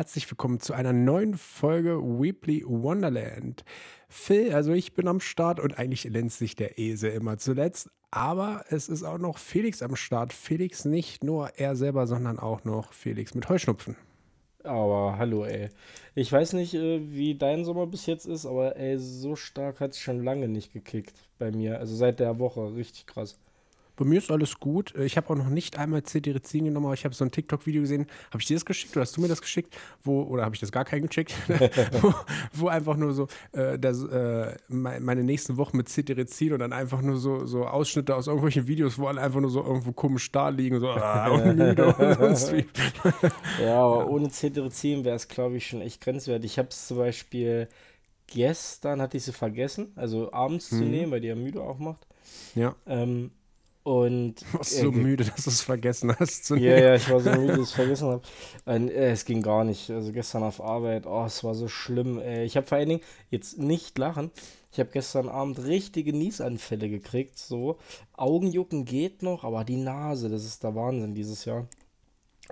herzlich willkommen zu einer neuen Folge Weebly Wonderland. Phil, also ich bin am Start und eigentlich lenzt sich der Esel immer zuletzt, aber es ist auch noch Felix am Start. Felix nicht nur er selber, sondern auch noch Felix mit Heuschnupfen. Aber hallo, ey. Ich weiß nicht, äh, wie dein Sommer bis jetzt ist, aber ey, so stark hat es schon lange nicht gekickt bei mir. Also seit der Woche, richtig krass. Bei mir ist alles gut. Äh, ich habe auch noch nicht einmal Cetirizin genommen, aber ich habe so ein TikTok-Video gesehen. Habe ich dir das geschickt oder hast du mir das geschickt? Wo, oder habe ich das gar keinen geschickt? wo, wo, einfach nur so äh, das, äh, meine nächsten Wochen mit Cetirizin und dann einfach nur so, so Ausschnitte aus irgendwelchen Videos, wo alle einfach nur so irgendwo komisch da liegen, so ah, und müde und sonst wie. ja, aber ohne Cetirizin wäre es, glaube ich, schon echt grenzwertig. Ich habe es zum Beispiel gestern, hatte ich sie vergessen, also abends hm. zu mhm. nehmen, weil die ja müde auch macht. Ja. Ähm, und warst so äh, müde, dass du es vergessen hast zu Ja, ja, ich war so müde, dass ich es vergessen habe. Äh, es ging gar nicht. Also gestern auf Arbeit, oh, es war so schlimm. Äh, ich habe vor allen Dingen, jetzt nicht lachen, ich habe gestern Abend richtige Niesanfälle gekriegt. So, Augenjucken geht noch, aber die Nase, das ist der Wahnsinn dieses Jahr.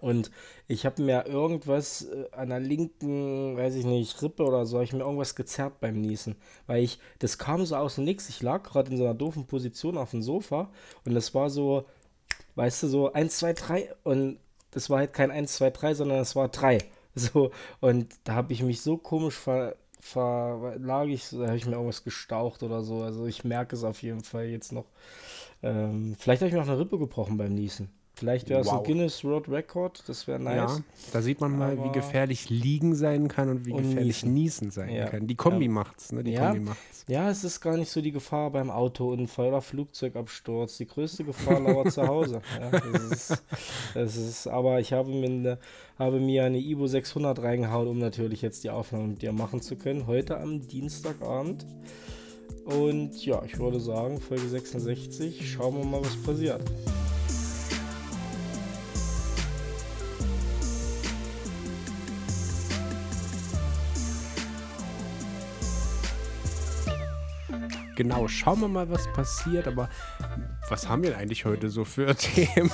Und ich habe mir irgendwas äh, an der linken, weiß ich nicht, Rippe oder so, habe ich mir irgendwas gezerrt beim Niesen. Weil ich, das kam so aus dem Nix. Ich lag gerade in so einer doofen Position auf dem Sofa und das war so, weißt du, so 1, 2, 3 und das war halt kein 1, 2, 3, sondern es war 3. So, und da habe ich mich so komisch ver, ver lag ich, da habe ich mir irgendwas gestaucht oder so. Also ich merke es auf jeden Fall jetzt noch. Ähm, vielleicht habe ich mir auch eine Rippe gebrochen beim Niesen. Vielleicht wäre es wow. ein Guinness World Record, das wäre nice. Ja, da sieht man mal, Aber wie gefährlich Liegen sein kann und wie und gefährlich Niesen, niesen sein ja. kann. Die Kombi ja. macht's, ne? Die ja. Kombi macht's. Ja, es ist gar nicht so die Gefahr beim Autounfall oder Flugzeugabsturz. Die größte Gefahr lauert zu Hause. Ja, das ist, das ist, aber ich habe mir, eine, habe mir eine Ibo 600 reingehauen, um natürlich jetzt die Aufnahme mit dir machen zu können. Heute am Dienstagabend. Und ja, ich würde sagen, Folge 66. Schauen wir mal, was passiert. Genau, schauen wir mal, was passiert. Aber was haben wir eigentlich heute so für Themen?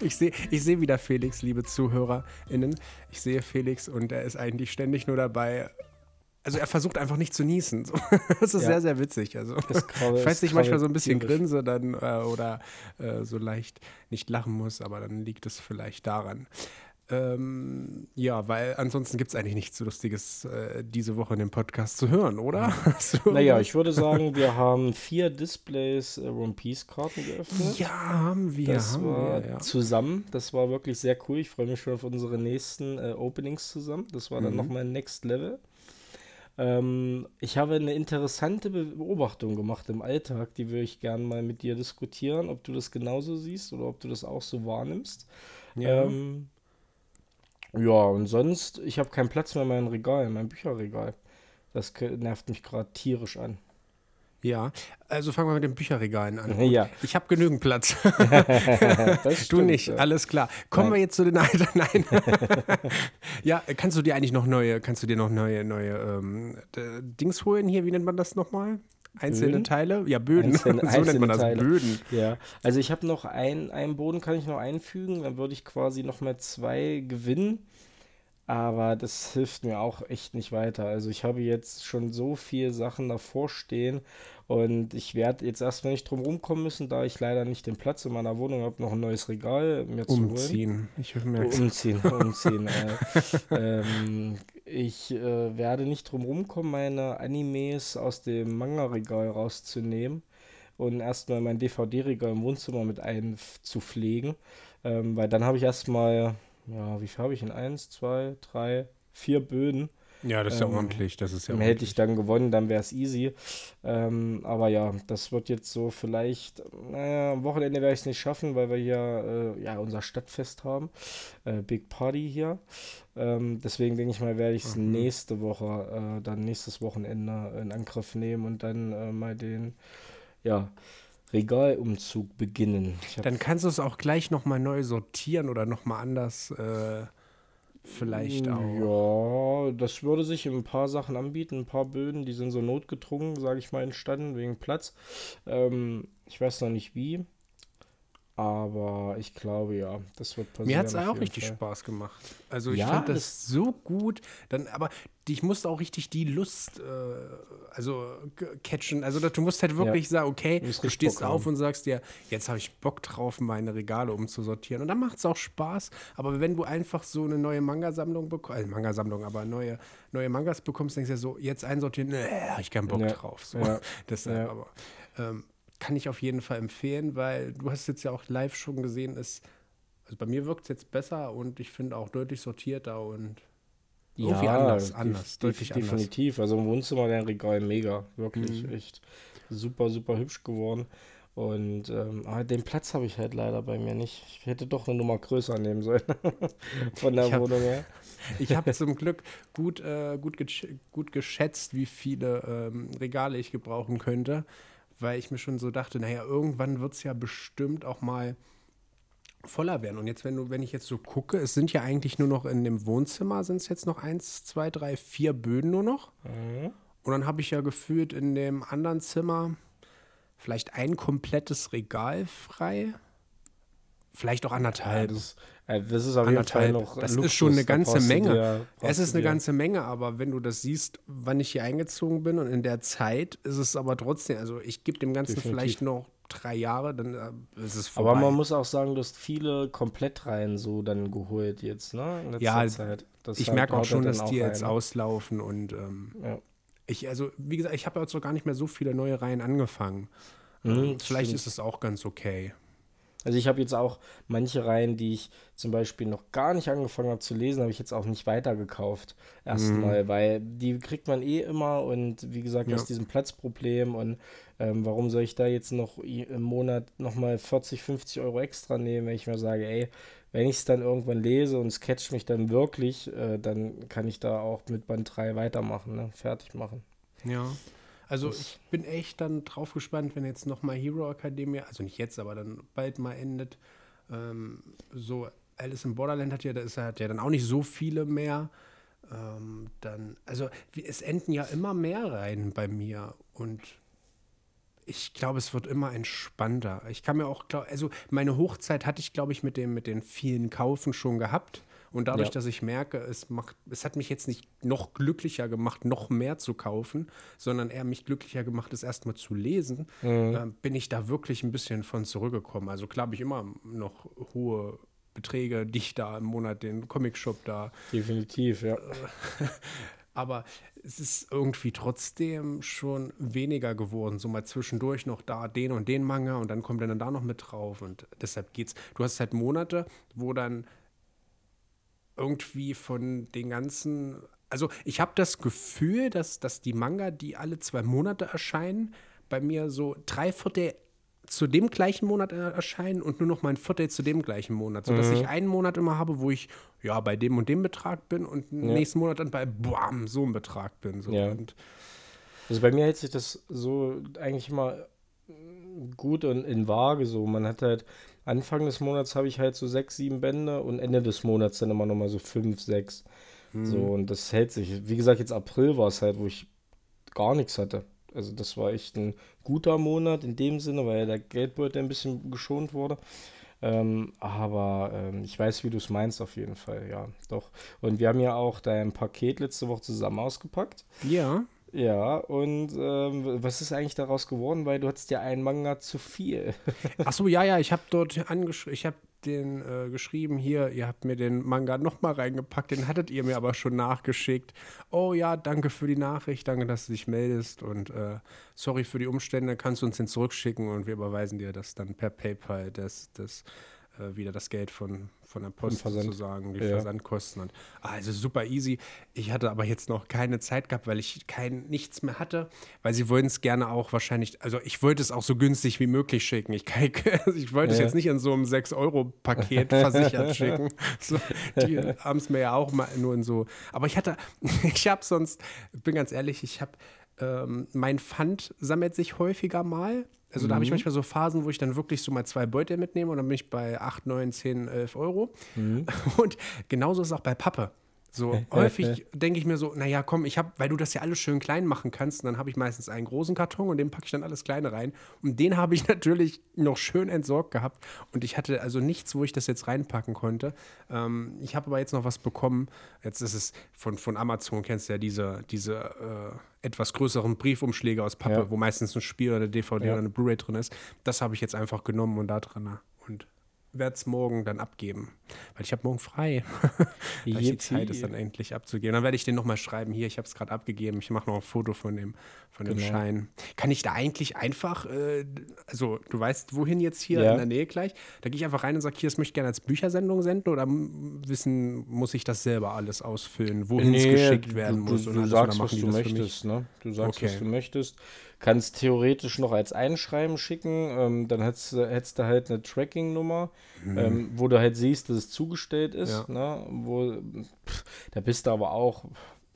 ich sehe ich seh wieder Felix, liebe ZuhörerInnen. Ich sehe Felix und er ist eigentlich ständig nur dabei. Also er versucht einfach nicht zu niesen. Das ist ja. sehr, sehr witzig. Also, falls ich manchmal so ein bisschen tierisch. grinse dann, äh, oder äh, so leicht nicht lachen muss, aber dann liegt es vielleicht daran. Ähm, ja, weil ansonsten gibt es eigentlich nichts Lustiges äh, diese Woche in dem Podcast zu hören, oder? naja, ich würde sagen, wir haben vier Displays äh, One Piece Karten geöffnet. Ja, haben wir. Das haben war wir, ja. zusammen. Das war wirklich sehr cool. Ich freue mich schon auf unsere nächsten äh, Openings zusammen. Das war dann mhm. nochmal Next Level. Ähm, ich habe eine interessante Beobachtung gemacht im Alltag, die würde ich gerne mal mit dir diskutieren, ob du das genauso siehst oder ob du das auch so wahrnimmst. Ja. Ähm, ja, und sonst, ich habe keinen Platz mehr in meinem Regal, in meinem Bücherregal. Das nervt mich gerade tierisch an. Ja, also fangen wir mit den Bücherregalen an. Ja. Ich habe genügend Platz. du nicht, alles klar. Kommen Nein. wir jetzt zu den Alten. Nein. ja, kannst du dir eigentlich noch neue, kannst du dir noch neue, neue ähm, Dings holen hier? Wie nennt man das nochmal? Einzelne Böden? Teile? Ja, Böden. Einzelne, so nennt man das, Teile. Böden. Ja, also ich habe noch ein, einen Boden kann ich noch einfügen, dann würde ich quasi noch mal zwei gewinnen. Aber das hilft mir auch echt nicht weiter. Also ich habe jetzt schon so viele Sachen davor stehen und ich werde jetzt erstmal nicht drum rumkommen müssen, da ich leider nicht den Platz in meiner Wohnung habe, noch ein neues Regal mir umziehen. zu holen. Ich merke Umziehen, umziehen. äh, ähm, ich äh, werde nicht drum rumkommen, meine Animes aus dem Manga-Regal rauszunehmen und erstmal mein DVD-Regal im Wohnzimmer mit einzupflegen, ähm, weil dann habe ich erstmal, ja, wie viel habe ich in Eins, zwei, drei, vier Böden ja, das ist ähm, ja ordentlich. Das ist ja ordentlich. Hätte ich dann gewonnen, dann wäre es easy. Ähm, aber ja, das wird jetzt so vielleicht, naja, am Wochenende werde ich es nicht schaffen, weil wir hier äh, ja unser Stadtfest haben. Äh, Big Party hier. Ähm, deswegen denke ich mal, werde ich es mhm. nächste Woche, äh, dann nächstes Wochenende in Angriff nehmen und dann äh, mal den, ja, Regalumzug beginnen. Dann kannst du es auch gleich nochmal neu sortieren oder nochmal anders äh, vielleicht auch. Ja, das würde sich in ein paar Sachen anbieten. Ein paar Böden, die sind so notgedrungen, sage ich mal, entstanden wegen Platz. Ähm, ich weiß noch nicht wie. Aber ich glaube ja, das wird passieren. Mir hat es auch richtig Fall. Spaß gemacht. Also ich ja, fand das, das, so gut. Dann, aber ich musste auch richtig die Lust äh, also catchen. Also du musst halt wirklich ja. sagen, okay, du, du stehst Bock auf haben. und sagst dir, jetzt habe ich Bock drauf, meine Regale umzusortieren. Und dann macht es auch Spaß. Aber wenn du einfach so eine neue Manga-Sammlung bekommst, äh, Manga-Sammlung, aber neue, neue Mangas bekommst, denkst du ja so, jetzt einsortieren, nee, habe ich keinen Bock drauf. So. Deshalb aber. Ähm, kann ich auf jeden Fall empfehlen, weil du hast jetzt ja auch live schon gesehen, ist, also bei mir wirkt es jetzt besser und ich finde auch deutlich sortierter und irgendwie ja, anders, anders, deutlich definitiv. Anders. Also im Wohnzimmer der Regal mega, wirklich mhm. echt super, super hübsch geworden. Und ähm, den Platz habe ich halt leider bei mir nicht. Ich hätte doch eine Nummer größer nehmen sollen von der hab, Wohnung her. Ich habe zum Glück gut, äh, gut, gut geschätzt, wie viele ähm, Regale ich gebrauchen könnte weil ich mir schon so dachte, naja, irgendwann wird es ja bestimmt auch mal voller werden. Und jetzt, wenn du, wenn ich jetzt so gucke, es sind ja eigentlich nur noch in dem Wohnzimmer, sind es jetzt noch eins, zwei, drei, vier Böden nur noch. Mhm. Und dann habe ich ja gefühlt in dem anderen Zimmer vielleicht ein komplettes Regal frei. Vielleicht auch anderthalb. Ja, das, das ist jeden Fall noch. Das Luxus, ist schon eine ganze Menge. Dir, es ist eine dir. ganze Menge, aber wenn du das siehst, wann ich hier eingezogen bin und in der Zeit, ist es aber trotzdem, also ich gebe dem Ganzen Definitiv. vielleicht noch drei Jahre, dann äh, ist es vorbei. Aber man muss auch sagen, du hast viele Komplettreihen so dann geholt jetzt, ne? ja, Zeit. Das ich merke auch schon, dass die jetzt rein. auslaufen und ähm, ja. ich, also wie gesagt, ich habe jetzt noch gar nicht mehr so viele neue Reihen angefangen. Mhm, vielleicht stimmt. ist es auch ganz okay. Also ich habe jetzt auch manche Reihen, die ich zum Beispiel noch gar nicht angefangen habe zu lesen, habe ich jetzt auch nicht weitergekauft. Erstmal, mhm. weil die kriegt man eh immer und wie gesagt, ja. aus diesem Platzproblem und ähm, warum soll ich da jetzt noch im Monat nochmal 40, 50 Euro extra nehmen, wenn ich mir sage, ey, wenn ich es dann irgendwann lese und es catcht mich dann wirklich, äh, dann kann ich da auch mit Band 3 weitermachen, ne? fertig machen. Ja. Also ich bin echt dann drauf gespannt, wenn jetzt nochmal Hero Academia, also nicht jetzt, aber dann bald mal endet. Ähm, so Alice in Borderland hat ja, da ist, hat ja dann auch nicht so viele mehr. Ähm, dann, also es enden ja immer mehr rein bei mir und ich glaube, es wird immer entspannter. Ich kann mir auch, also meine Hochzeit hatte ich, glaube ich, mit, dem, mit den vielen Kaufen schon gehabt. Und dadurch, ja. dass ich merke, es macht, es hat mich jetzt nicht noch glücklicher gemacht, noch mehr zu kaufen, sondern eher mich glücklicher gemacht, es erstmal zu lesen, mhm. äh, bin ich da wirklich ein bisschen von zurückgekommen. Also klar habe ich immer noch hohe Beträge, die ich da im Monat den Comicshop da. Definitiv, ja. aber es ist irgendwie trotzdem schon weniger geworden. So mal zwischendurch noch da den und den Manga und dann kommt dann da noch mit drauf und deshalb geht's. Du hast halt Monate, wo dann irgendwie von den ganzen. Also ich habe das Gefühl, dass, dass die Manga, die alle zwei Monate erscheinen, bei mir so drei Viertel zu dem gleichen Monat erscheinen und nur noch mein Viertel zu dem gleichen Monat. Sodass mhm. ich einen Monat immer habe, wo ich ja bei dem und dem Betrag bin und ja. nächsten Monat dann bei bam, so einem Betrag bin. So. Ja. also bei mir hält sich das so eigentlich immer gut und in Waage so. Man hat halt Anfang des Monats habe ich halt so sechs, sieben Bände und Ende des Monats dann immer nochmal so fünf, sechs. Mhm. So, und das hält sich. Wie gesagt, jetzt April war es halt, wo ich gar nichts hatte. Also das war echt ein guter Monat in dem Sinne, weil der Geldbeutel ein bisschen geschont wurde. Ähm, aber ähm, ich weiß, wie du es meinst, auf jeden Fall, ja, doch. Und wir haben ja auch dein Paket letzte Woche zusammen ausgepackt. Ja. Ja, und ähm, was ist eigentlich daraus geworden? Weil du hattest ja einen Manga zu viel. Ach so, ja, ja, ich habe dort angeschrieben, ich habe den äh, geschrieben, hier, ihr habt mir den Manga nochmal reingepackt, den hattet ihr mir aber schon nachgeschickt. Oh ja, danke für die Nachricht, danke, dass du dich meldest und äh, sorry für die Umstände, kannst du uns den zurückschicken und wir überweisen dir das dann per PayPal, das, das äh, wieder das Geld von, von der Post sozusagen, die ja. Versandkosten. Und, also super easy. Ich hatte aber jetzt noch keine Zeit gehabt, weil ich kein nichts mehr hatte, weil sie wollten es gerne auch wahrscheinlich, also ich wollte es auch so günstig wie möglich schicken. Ich, kann, ich wollte ja. es jetzt nicht in so einem 6-Euro-Paket versichert schicken. So, die haben es mir ja auch mal nur in so. Aber ich hatte, ich habe sonst, bin ganz ehrlich, ich habe ähm, mein Pfand sammelt sich häufiger mal. Also mhm. da habe ich manchmal so Phasen, wo ich dann wirklich so mal zwei Beutel mitnehme und dann bin ich bei 8, 9, 10, 11 Euro. Mhm. Und genauso ist es auch bei Pappe. So häufig denke ich mir so, naja, komm, ich habe, weil du das ja alles schön klein machen kannst, dann habe ich meistens einen großen Karton und den packe ich dann alles kleine rein. Und den habe ich natürlich noch schön entsorgt gehabt. Und ich hatte also nichts, wo ich das jetzt reinpacken konnte. Ähm, ich habe aber jetzt noch was bekommen. Jetzt ist es von, von Amazon, kennst du ja diese, diese äh, etwas größeren Briefumschläge aus Pappe, Ja. wo meistens ein Spiel oder eine DVD Ja. oder eine Blu-ray drin ist. Das habe ich jetzt einfach genommen und da drin. Und werde es morgen dann abgeben. Weil ich habe morgen frei. Ich die. Zeit ist dann endlich abzugeben. Dann werde ich den nochmal schreiben. Hier, ich habe es gerade abgegeben. Ich mache noch ein Foto von dem, von dem Genau. Schein. Kann ich da eigentlich einfach, äh, also du weißt, wohin jetzt hier Ja. in der Nähe gleich? Da gehe ich einfach rein und sage, hier, das möchte ich gerne als Büchersendung senden oder wissen, muss ich das selber alles ausfüllen, wohin es geschickt werden du, muss? Du, und du sagst, was du möchtest, ne? Du sagst, was Okay. du möchtest. Kannst theoretisch noch als Einschreiben schicken. Ähm, dann hättest, du- hättest du halt eine Tracking-Nummer, ähm, wo du halt siehst, dass es zugestellt ist. Mhm. Ja. Ne? Wo, pff, da bist du aber auch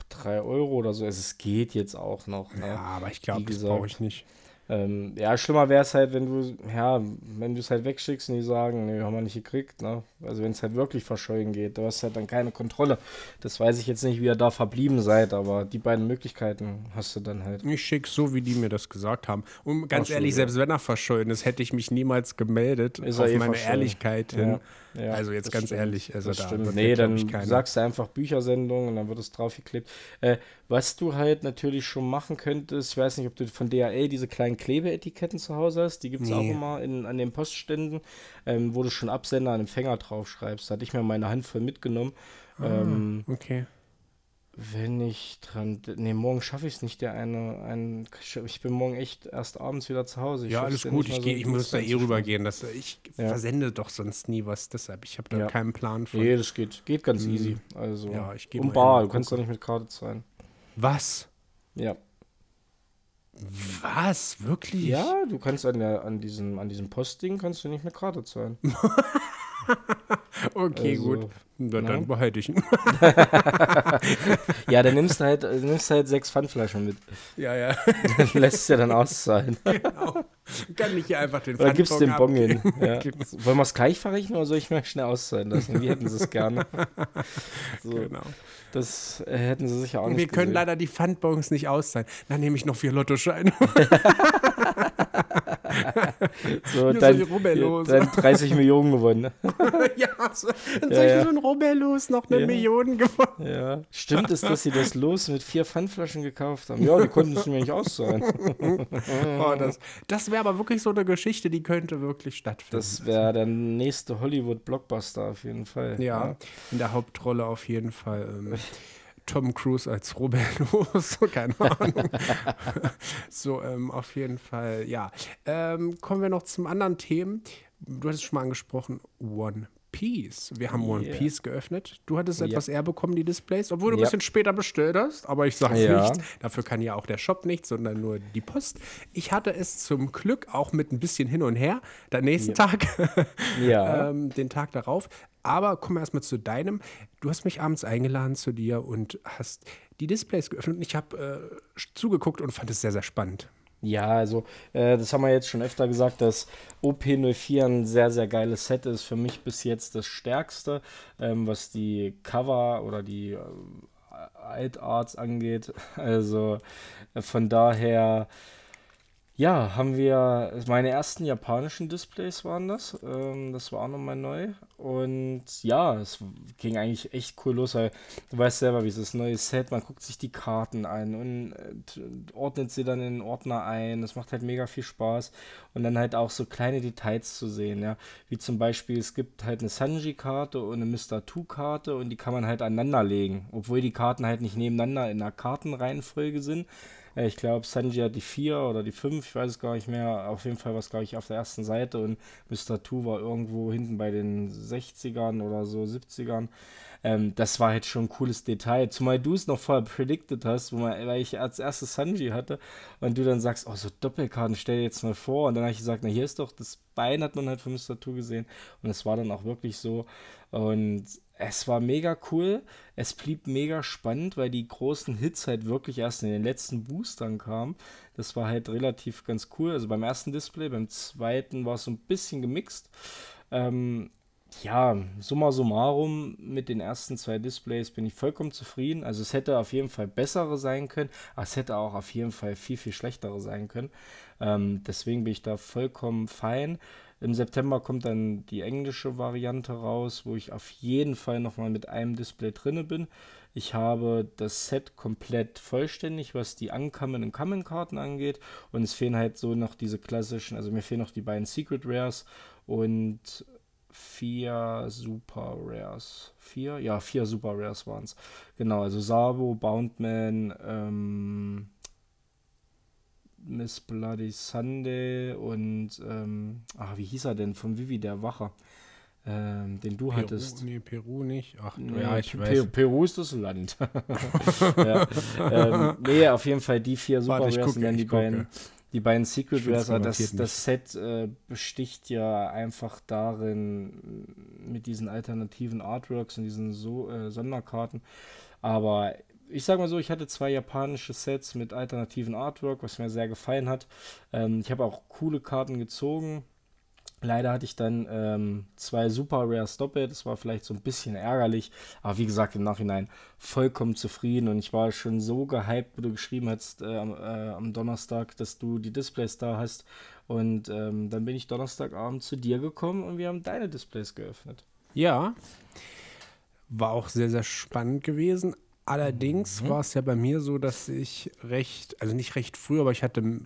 3 Euro oder so. Also es geht jetzt auch noch. Ne? Ja, aber ich glaube, das brauche ich nicht. Ähm, ja, schlimmer wäre es halt, wenn du, ja, wenn du es halt wegschickst und die sagen, nee, haben wir nicht gekriegt, ne? Also wenn es halt wirklich verschollen geht, du hast halt dann keine Kontrolle. Das weiß ich jetzt nicht, wie ihr da verblieben seid, aber die beiden Möglichkeiten hast du dann halt. Ich schicke so, wie die mir das gesagt haben. Und ganz Ach so, ehrlich, ja. selbst wenn er verschollen ist, hätte ich mich niemals gemeldet Ist auf eh meine verschollen. Ehrlichkeit hin. Ja, ja, also jetzt ganz stimmt, ehrlich, also das da stimmt. Nee, dann sagst du einfach Büchersendung und dann wird es draufgeklebt. Äh, was du halt natürlich schon machen könntest, ich weiß nicht, ob du von DHL diese kleinen Klebeetiketten zu Hause hast, die gibt es auch Nee. immer in, an den Postständen, ähm, wo du schon Absender und Empfänger draufschreibst. Da hatte ich mir meine Handvoll mitgenommen. Ähm, Okay. wenn ich dran. Nee, morgen schaffe ich es nicht, der eine. Ein, ich bin morgen echt erst abends wieder zu Hause. Ich Ja, alles gut. Ich, so geh, ich muss da eh rübergehen. Das, ich Ja. versende doch sonst nie was. Deshalb, ich habe da Ja. keinen Plan von. Nee, das geht, geht ganz easy. Also. Ja, ich geh um mal Bar, und du kannst doch nicht mit Karte zahlen. Was? Ja. Was? Wirklich? Ja, du kannst an, der, an, diesem, an diesem Postding kannst du nicht mit Karte zahlen. Okay, Also, gut. Na, dann behalte ich ihn. Ja, dann nimmst du halt, äh, nimmst halt sechs Pfandflaschen mit. ja, ja. Dann lässt es ja dann auszahlen. genau. Kann ich hier einfach den Oder gibst den Bon hin. Ja. Wollen wir es gleich verrechnen oder soll ich mir schnell auszahlen lassen? Wie hätten sie es gerne? So, Genau. Das äh, hätten sie sicher auch Und nicht wir können gesehen. leider die Pfandbons nicht auszahlen. Dann nehme ich noch vier Lottoscheine. so, dann, Rubbellose. dann 30 Millionen gewonnen. ja, so, dann Ja, ja. so ein Robellos noch eine Ja. Million gewonnen. Ja. Stimmt es, dass sie das Los mit vier Pfandflaschen gekauft haben? Ja, die konnten es mir nicht auszahlen. Oh, das das wäre aber wirklich so eine Geschichte, die könnte wirklich stattfinden. Das wäre der nächste Hollywood-Blockbuster auf jeden Fall. ja, in der Hauptrolle auf jeden Fall. Ähm, Tom Cruise als Robellos, keine Ahnung. so, ähm, auf jeden Fall, ja. Ähm, kommen wir noch zum anderen Themen. Du hattest schon mal angesprochen, One Piece. Wir haben One Yeah. Piece geöffnet. Du hattest Ja. etwas eher bekommen, die Displays, obwohl du ein Ja. bisschen später bestellt hast, aber ich sage Ja. nichts. Dafür kann ja auch der Shop nichts, sondern nur die Post. Ich hatte es zum Glück auch mit ein bisschen hin und her, der nächsten Tag, Ja. ähm, den Tag darauf. Aber kommen wir erstmal zu deinem. Du hast mich abends eingeladen zu dir und hast die Displays geöffnet und ich habe äh, zugeguckt und fand es sehr, sehr spannend. Ja, also äh, das haben wir jetzt schon öfter gesagt, dass OP04 ein sehr, sehr geiles Set ist. Für mich bis jetzt das stärkste, ähm, was die Cover oder die äh, Altarts angeht. Also äh, von daher, ja, haben wir meine ersten japanischen Displays waren das. Ähm, das war auch nochmal neu. Und ja, es ging eigentlich echt cool los, weil du weißt selber, wie es ist, neues Set, man guckt sich die Karten an und äh, ordnet sie dann in den Ordner ein. Das macht halt mega viel Spaß. Und dann halt auch so kleine Details zu sehen, ja. Wie zum Beispiel, es gibt halt eine Sanji-Karte und eine Mr. Two-Karte und die kann man halt aneinander legen. Obwohl die Karten halt nicht nebeneinander in einer Kartenreihenfolge sind. Äh, Ich glaube, Sanji hat die 4 oder die 5, ich weiß es gar nicht mehr. Auf jeden Fall war es, glaube ich, auf der ersten Seite und Mr. Two war irgendwo hinten bei den 60ern oder so 70ern. Ähm, das war halt schon ein cooles Detail. Zumal du es noch vorher predicted hast, wo man, weil ich als erstes Sanji hatte und du dann sagst, oh, so Doppelkarten, stell dir jetzt mal vor. Und dann habe ich gesagt, na, hier ist doch das Bein, hat man halt von Mr. Two gesehen. Und es war dann auch wirklich so. Und es war mega cool. Es blieb mega spannend, weil die großen Hits halt wirklich erst in den letzten Boostern kamen. Das war halt relativ ganz cool. Also beim ersten Display, beim zweiten war es so ein bisschen gemixt. Ähm, ja, summa summarum, mit den ersten zwei Displays bin ich vollkommen zufrieden. Also es hätte auf jeden Fall bessere sein können, aber es hätte auch auf jeden Fall viel, viel schlechtere sein können. Ähm, deswegen bin ich da vollkommen fein. Im September kommt dann die englische Variante raus, wo ich auf jeden Fall nochmal mit einem Display drinne bin. Ich habe das Set komplett vollständig, was die Uncommon und Common Karten angeht. Und es fehlen halt so noch diese klassischen, also mir fehlen noch die beiden Secret Rares und vier Super Rares. Vier? Ja, vier Super Rares waren es. Genau, also Sabo, Boundman, ähm, Miss Bloody Sunday und, ähm, ach, wie hieß er denn? Von Vivi, der Wacher. Ähm, den du Peru, hattest. Nee, Peru nicht. Ach, Nee, ja, ich Pe- weiß. Peru ist das Land. ja. ähm, nee, auf jeden Fall die vier Super Warte, gucke, dann die gucke. beiden, die beiden Secret Rares. Das, das Set äh, besticht ja einfach darin, mit diesen alternativen Artworks und diesen so äh, Sonderkarten. Aber ich sag mal so, ich hatte zwei japanische Sets mit alternativen Artwork, was mir sehr gefallen hat. Ähm, ich habe auch coole Karten gezogen. Leider hatte ich dann ähm, zwei Super Rares doppelt. Das war vielleicht so ein bisschen ärgerlich. Aber wie gesagt, im Nachhinein vollkommen zufrieden. Und ich war schon so gehypt, wo du geschrieben hast äh, am, äh, am Donnerstag, dass du die Displays da hast. Und ähm, dann bin ich Donnerstagabend zu dir gekommen und wir haben deine Displays geöffnet. Ja, war auch sehr, sehr spannend gewesen. Allerdings Mhm. war es ja bei mir so, dass ich recht, also nicht recht früh, aber ich hatte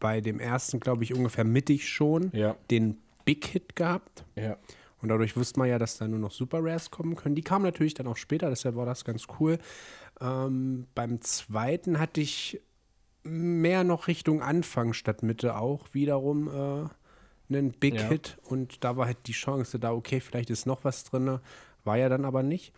bei dem ersten, glaube ich, ungefähr mittig schon Ja. den Big Hit gehabt. Ja. Und dadurch wusste man ja, dass da nur noch Super Rares kommen können. Die kamen natürlich dann auch später, deshalb war das ganz cool. Ähm, beim zweiten hatte ich mehr noch Richtung Anfang statt Mitte auch wiederum äh, einen Big Ja. Hit. Und da war halt die Chance da, okay, vielleicht ist noch was drin. War ja dann aber nicht.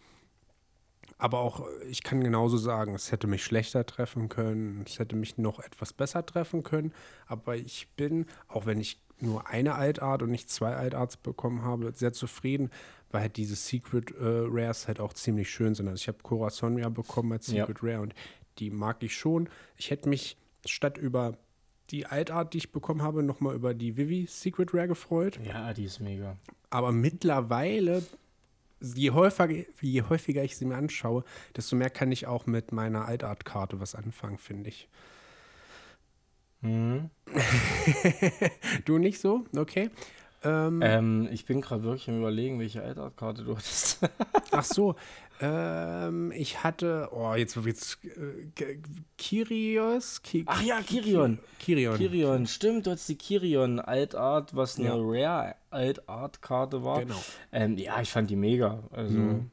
Aber auch, äh, ich kann genauso sagen, es hätte mich schlechter treffen können, es hätte mich noch etwas besser treffen können. Aber ich bin, auch wenn ich nur eine Altart und nicht zwei Altarts bekommen habe, sehr zufrieden, weil halt diese Secret äh, Rares halt auch ziemlich schön sind. Also ich habe Corazon ja bekommen als Ja. Secret Rare und die mag ich schon. Ich hätte mich statt über die Altart, die ich bekommen habe, nochmal über die Vivi Secret Rare gefreut. Ja, die ist mega. Aber mittlerweile, je häufiger, je häufiger ich sie mir anschaue, desto mehr kann ich auch mit meiner Altart-Karte was anfangen, finde ich. Mhm. Du nicht so? Okay. Ähm, Ähm, ich bin gerade wirklich am überlegen, welche Altartkarte du hattest. Ach so. Ähm, ich hatte, oh, jetzt, jetzt äh, Kyrios? Ki Ach ja, Kirion. Kirion. Kirion, stimmt, du hast die Kirion Altart, was eine Ja. Rare Altart-Karte war. Genau. Ähm, ja, ich fand die mega. Also, Mhm.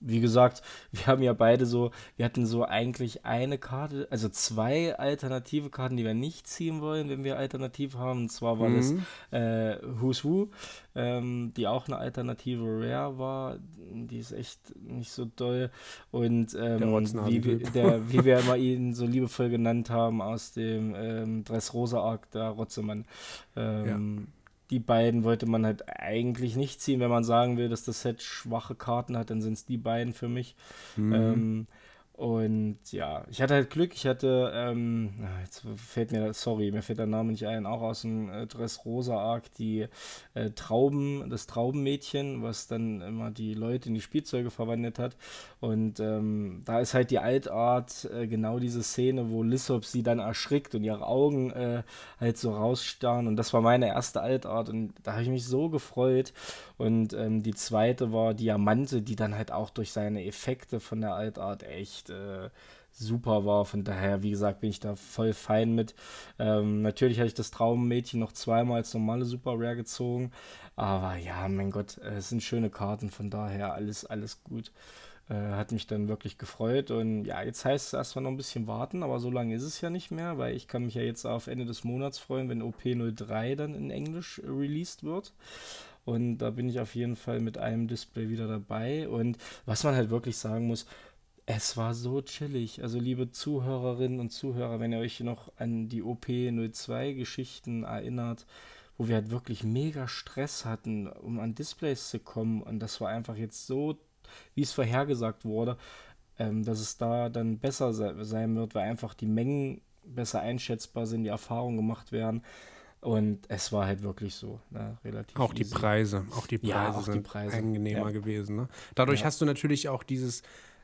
Wie gesagt, wir haben ja beide so, wir hatten so eigentlich eine Karte, also zwei alternative Karten, die wir nicht ziehen wollen, wenn wir alternativ haben. Und zwar war das Mhm. äh, Who's Who, ähm, die auch eine alternative Rare war. Die ist echt nicht so doll. Und ähm, Der wie, der, wie wir immer ihn so liebevoll genannt haben aus dem ähm, Dressrosa-Arc, der Rotzemann. Ähm, Die beiden wollte man halt eigentlich nicht ziehen. Wenn man sagen will, dass das Set schwache Karten hat, dann sind es die beiden für mich. Mhm. Ähm, und ja, ich hatte halt Glück. Ich hatte, ähm, ah, jetzt fällt mir, sorry, mir fällt der Name nicht ein, auch aus dem äh, Dress Rosa Arc, die äh, Trauben, das Traubenmädchen, was dann immer die Leute in die Spielzeuge verwandelt hat. Und ähm, da ist halt die Altart äh, genau diese Szene, wo Lissop sie dann erschrickt und ihre Augen äh, halt so rausstarren. Und das war meine erste Altart und da habe ich mich so gefreut. Und ähm, die zweite war Diamante, die dann halt auch durch seine Effekte von der Altart echt äh, super war. Von daher, wie gesagt, bin ich da voll fein mit. Ähm, natürlich hatte ich das Traummädchen noch zweimal als normale Super Rare gezogen. Aber ja, mein Gott, äh, es sind schöne Karten, von daher alles, alles gut. Äh, hat mich dann wirklich gefreut. Und ja, jetzt heißt es erstmal noch ein bisschen warten, aber so lange ist es ja nicht mehr, weil ich kann mich ja jetzt auf Ende des Monats freuen, wenn OP03 dann in Englisch äh, released wird. Und da bin ich auf jeden Fall mit einem Display wieder dabei. Und was man halt wirklich sagen muss, es war so chillig. Also liebe Zuhörerinnen und Zuhörer, wenn ihr euch noch an die OP02-Geschichten erinnert, wo wir halt wirklich mega Stress hatten, um an Displays zu kommen. Und das war einfach jetzt so, wie es vorhergesagt wurde, ähm, dass es da dann besser se sein wird, weil einfach die Mengen besser einschätzbar sind, die Erfahrungen gemacht werden. Und es war halt wirklich so, ne, relativ. Auch die easy. Preise, auch die Preise Ja, auch die sind Preise, angenehmer ja. gewesen. Ne? Dadurch Ja. hast du natürlich auch dieses,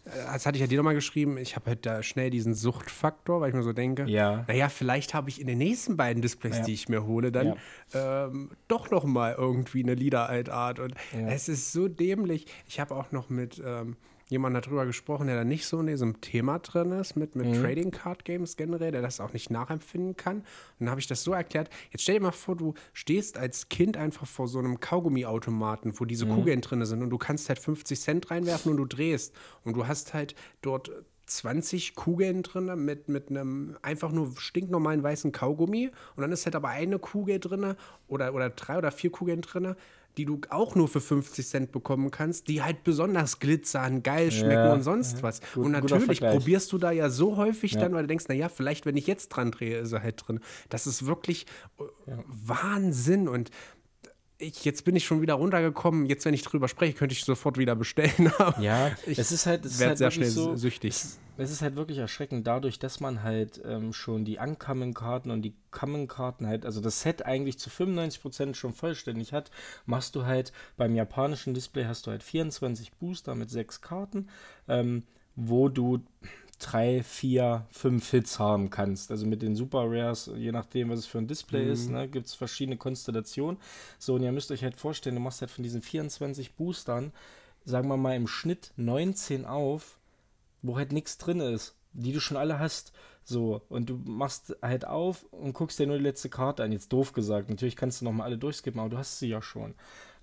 äh, das hatte ich ja dir nochmal geschrieben, ich habe halt da schnell diesen Suchtfaktor, weil ich mir so denke, Ja. naja, vielleicht habe ich in den nächsten beiden Displays, Ja. die ich mir hole, dann ähm, doch noch mal irgendwie eine Liederaltart. Und Ja. es ist so dämlich. Ich habe auch noch mit ähm, jemandem darüber gesprochen, der da nicht so in diesem Thema drin ist, mit, mit Mhm. Trading Card Games generell, der das auch nicht nachempfinden kann. Und dann habe ich das so erklärt. Jetzt stell dir mal vor, du stehst als Kind einfach vor so einem Kaugummiautomaten, wo Mhm. diese Kugeln drin sind und du kannst halt 50 Cent reinwerfen und du drehst. Und du hast halt dort 20 Kugeln drin mit, mit einem einfach nur stinknormalen weißen Kaugummi. Und dann ist halt aber eine Kugel drin oder, oder drei oder vier Kugeln drin, die du auch nur für 50 Cent bekommen kannst, die halt besonders glitzern, geil schmecken Ja, und sonst was. Gut- und natürlich probierst du da ja so häufig Ja. dann, weil du denkst, naja, vielleicht, wenn ich jetzt dran drehe, ist er halt drin. Das ist wirklich Wahnsinn und ich, jetzt bin ich schon wieder runtergekommen. Jetzt, wenn ich drüber spreche, könnte ich sofort wieder bestellen. aber Ja, ich es ist halt, es ist halt sehr schnell so, süchtig. Es, es ist halt wirklich erschreckend, dadurch, dass man halt ähm, schon die Uncommon-Karten und die Common-Karten halt, also das Set eigentlich zu 95% schon vollständig hat, machst du halt beim japanischen Display hast du halt 24 Booster mit sechs Karten, ähm, wo du drei, vier, fünf Hits haben kannst. Also mit den Super Rares, je nachdem, was es für ein Display ist, ne, gibt es verschiedene Konstellationen. So, und ihr müsst euch halt vorstellen, du machst halt von diesen 24 Boostern, sagen wir mal im Schnitt 19 auf, wo halt nichts drin ist, die du schon alle hast. So, und du machst halt auf und guckst dir nur die letzte Karte an. Jetzt doof gesagt. Natürlich kannst du nochmal alle durchskippen, aber du hast sie ja schon.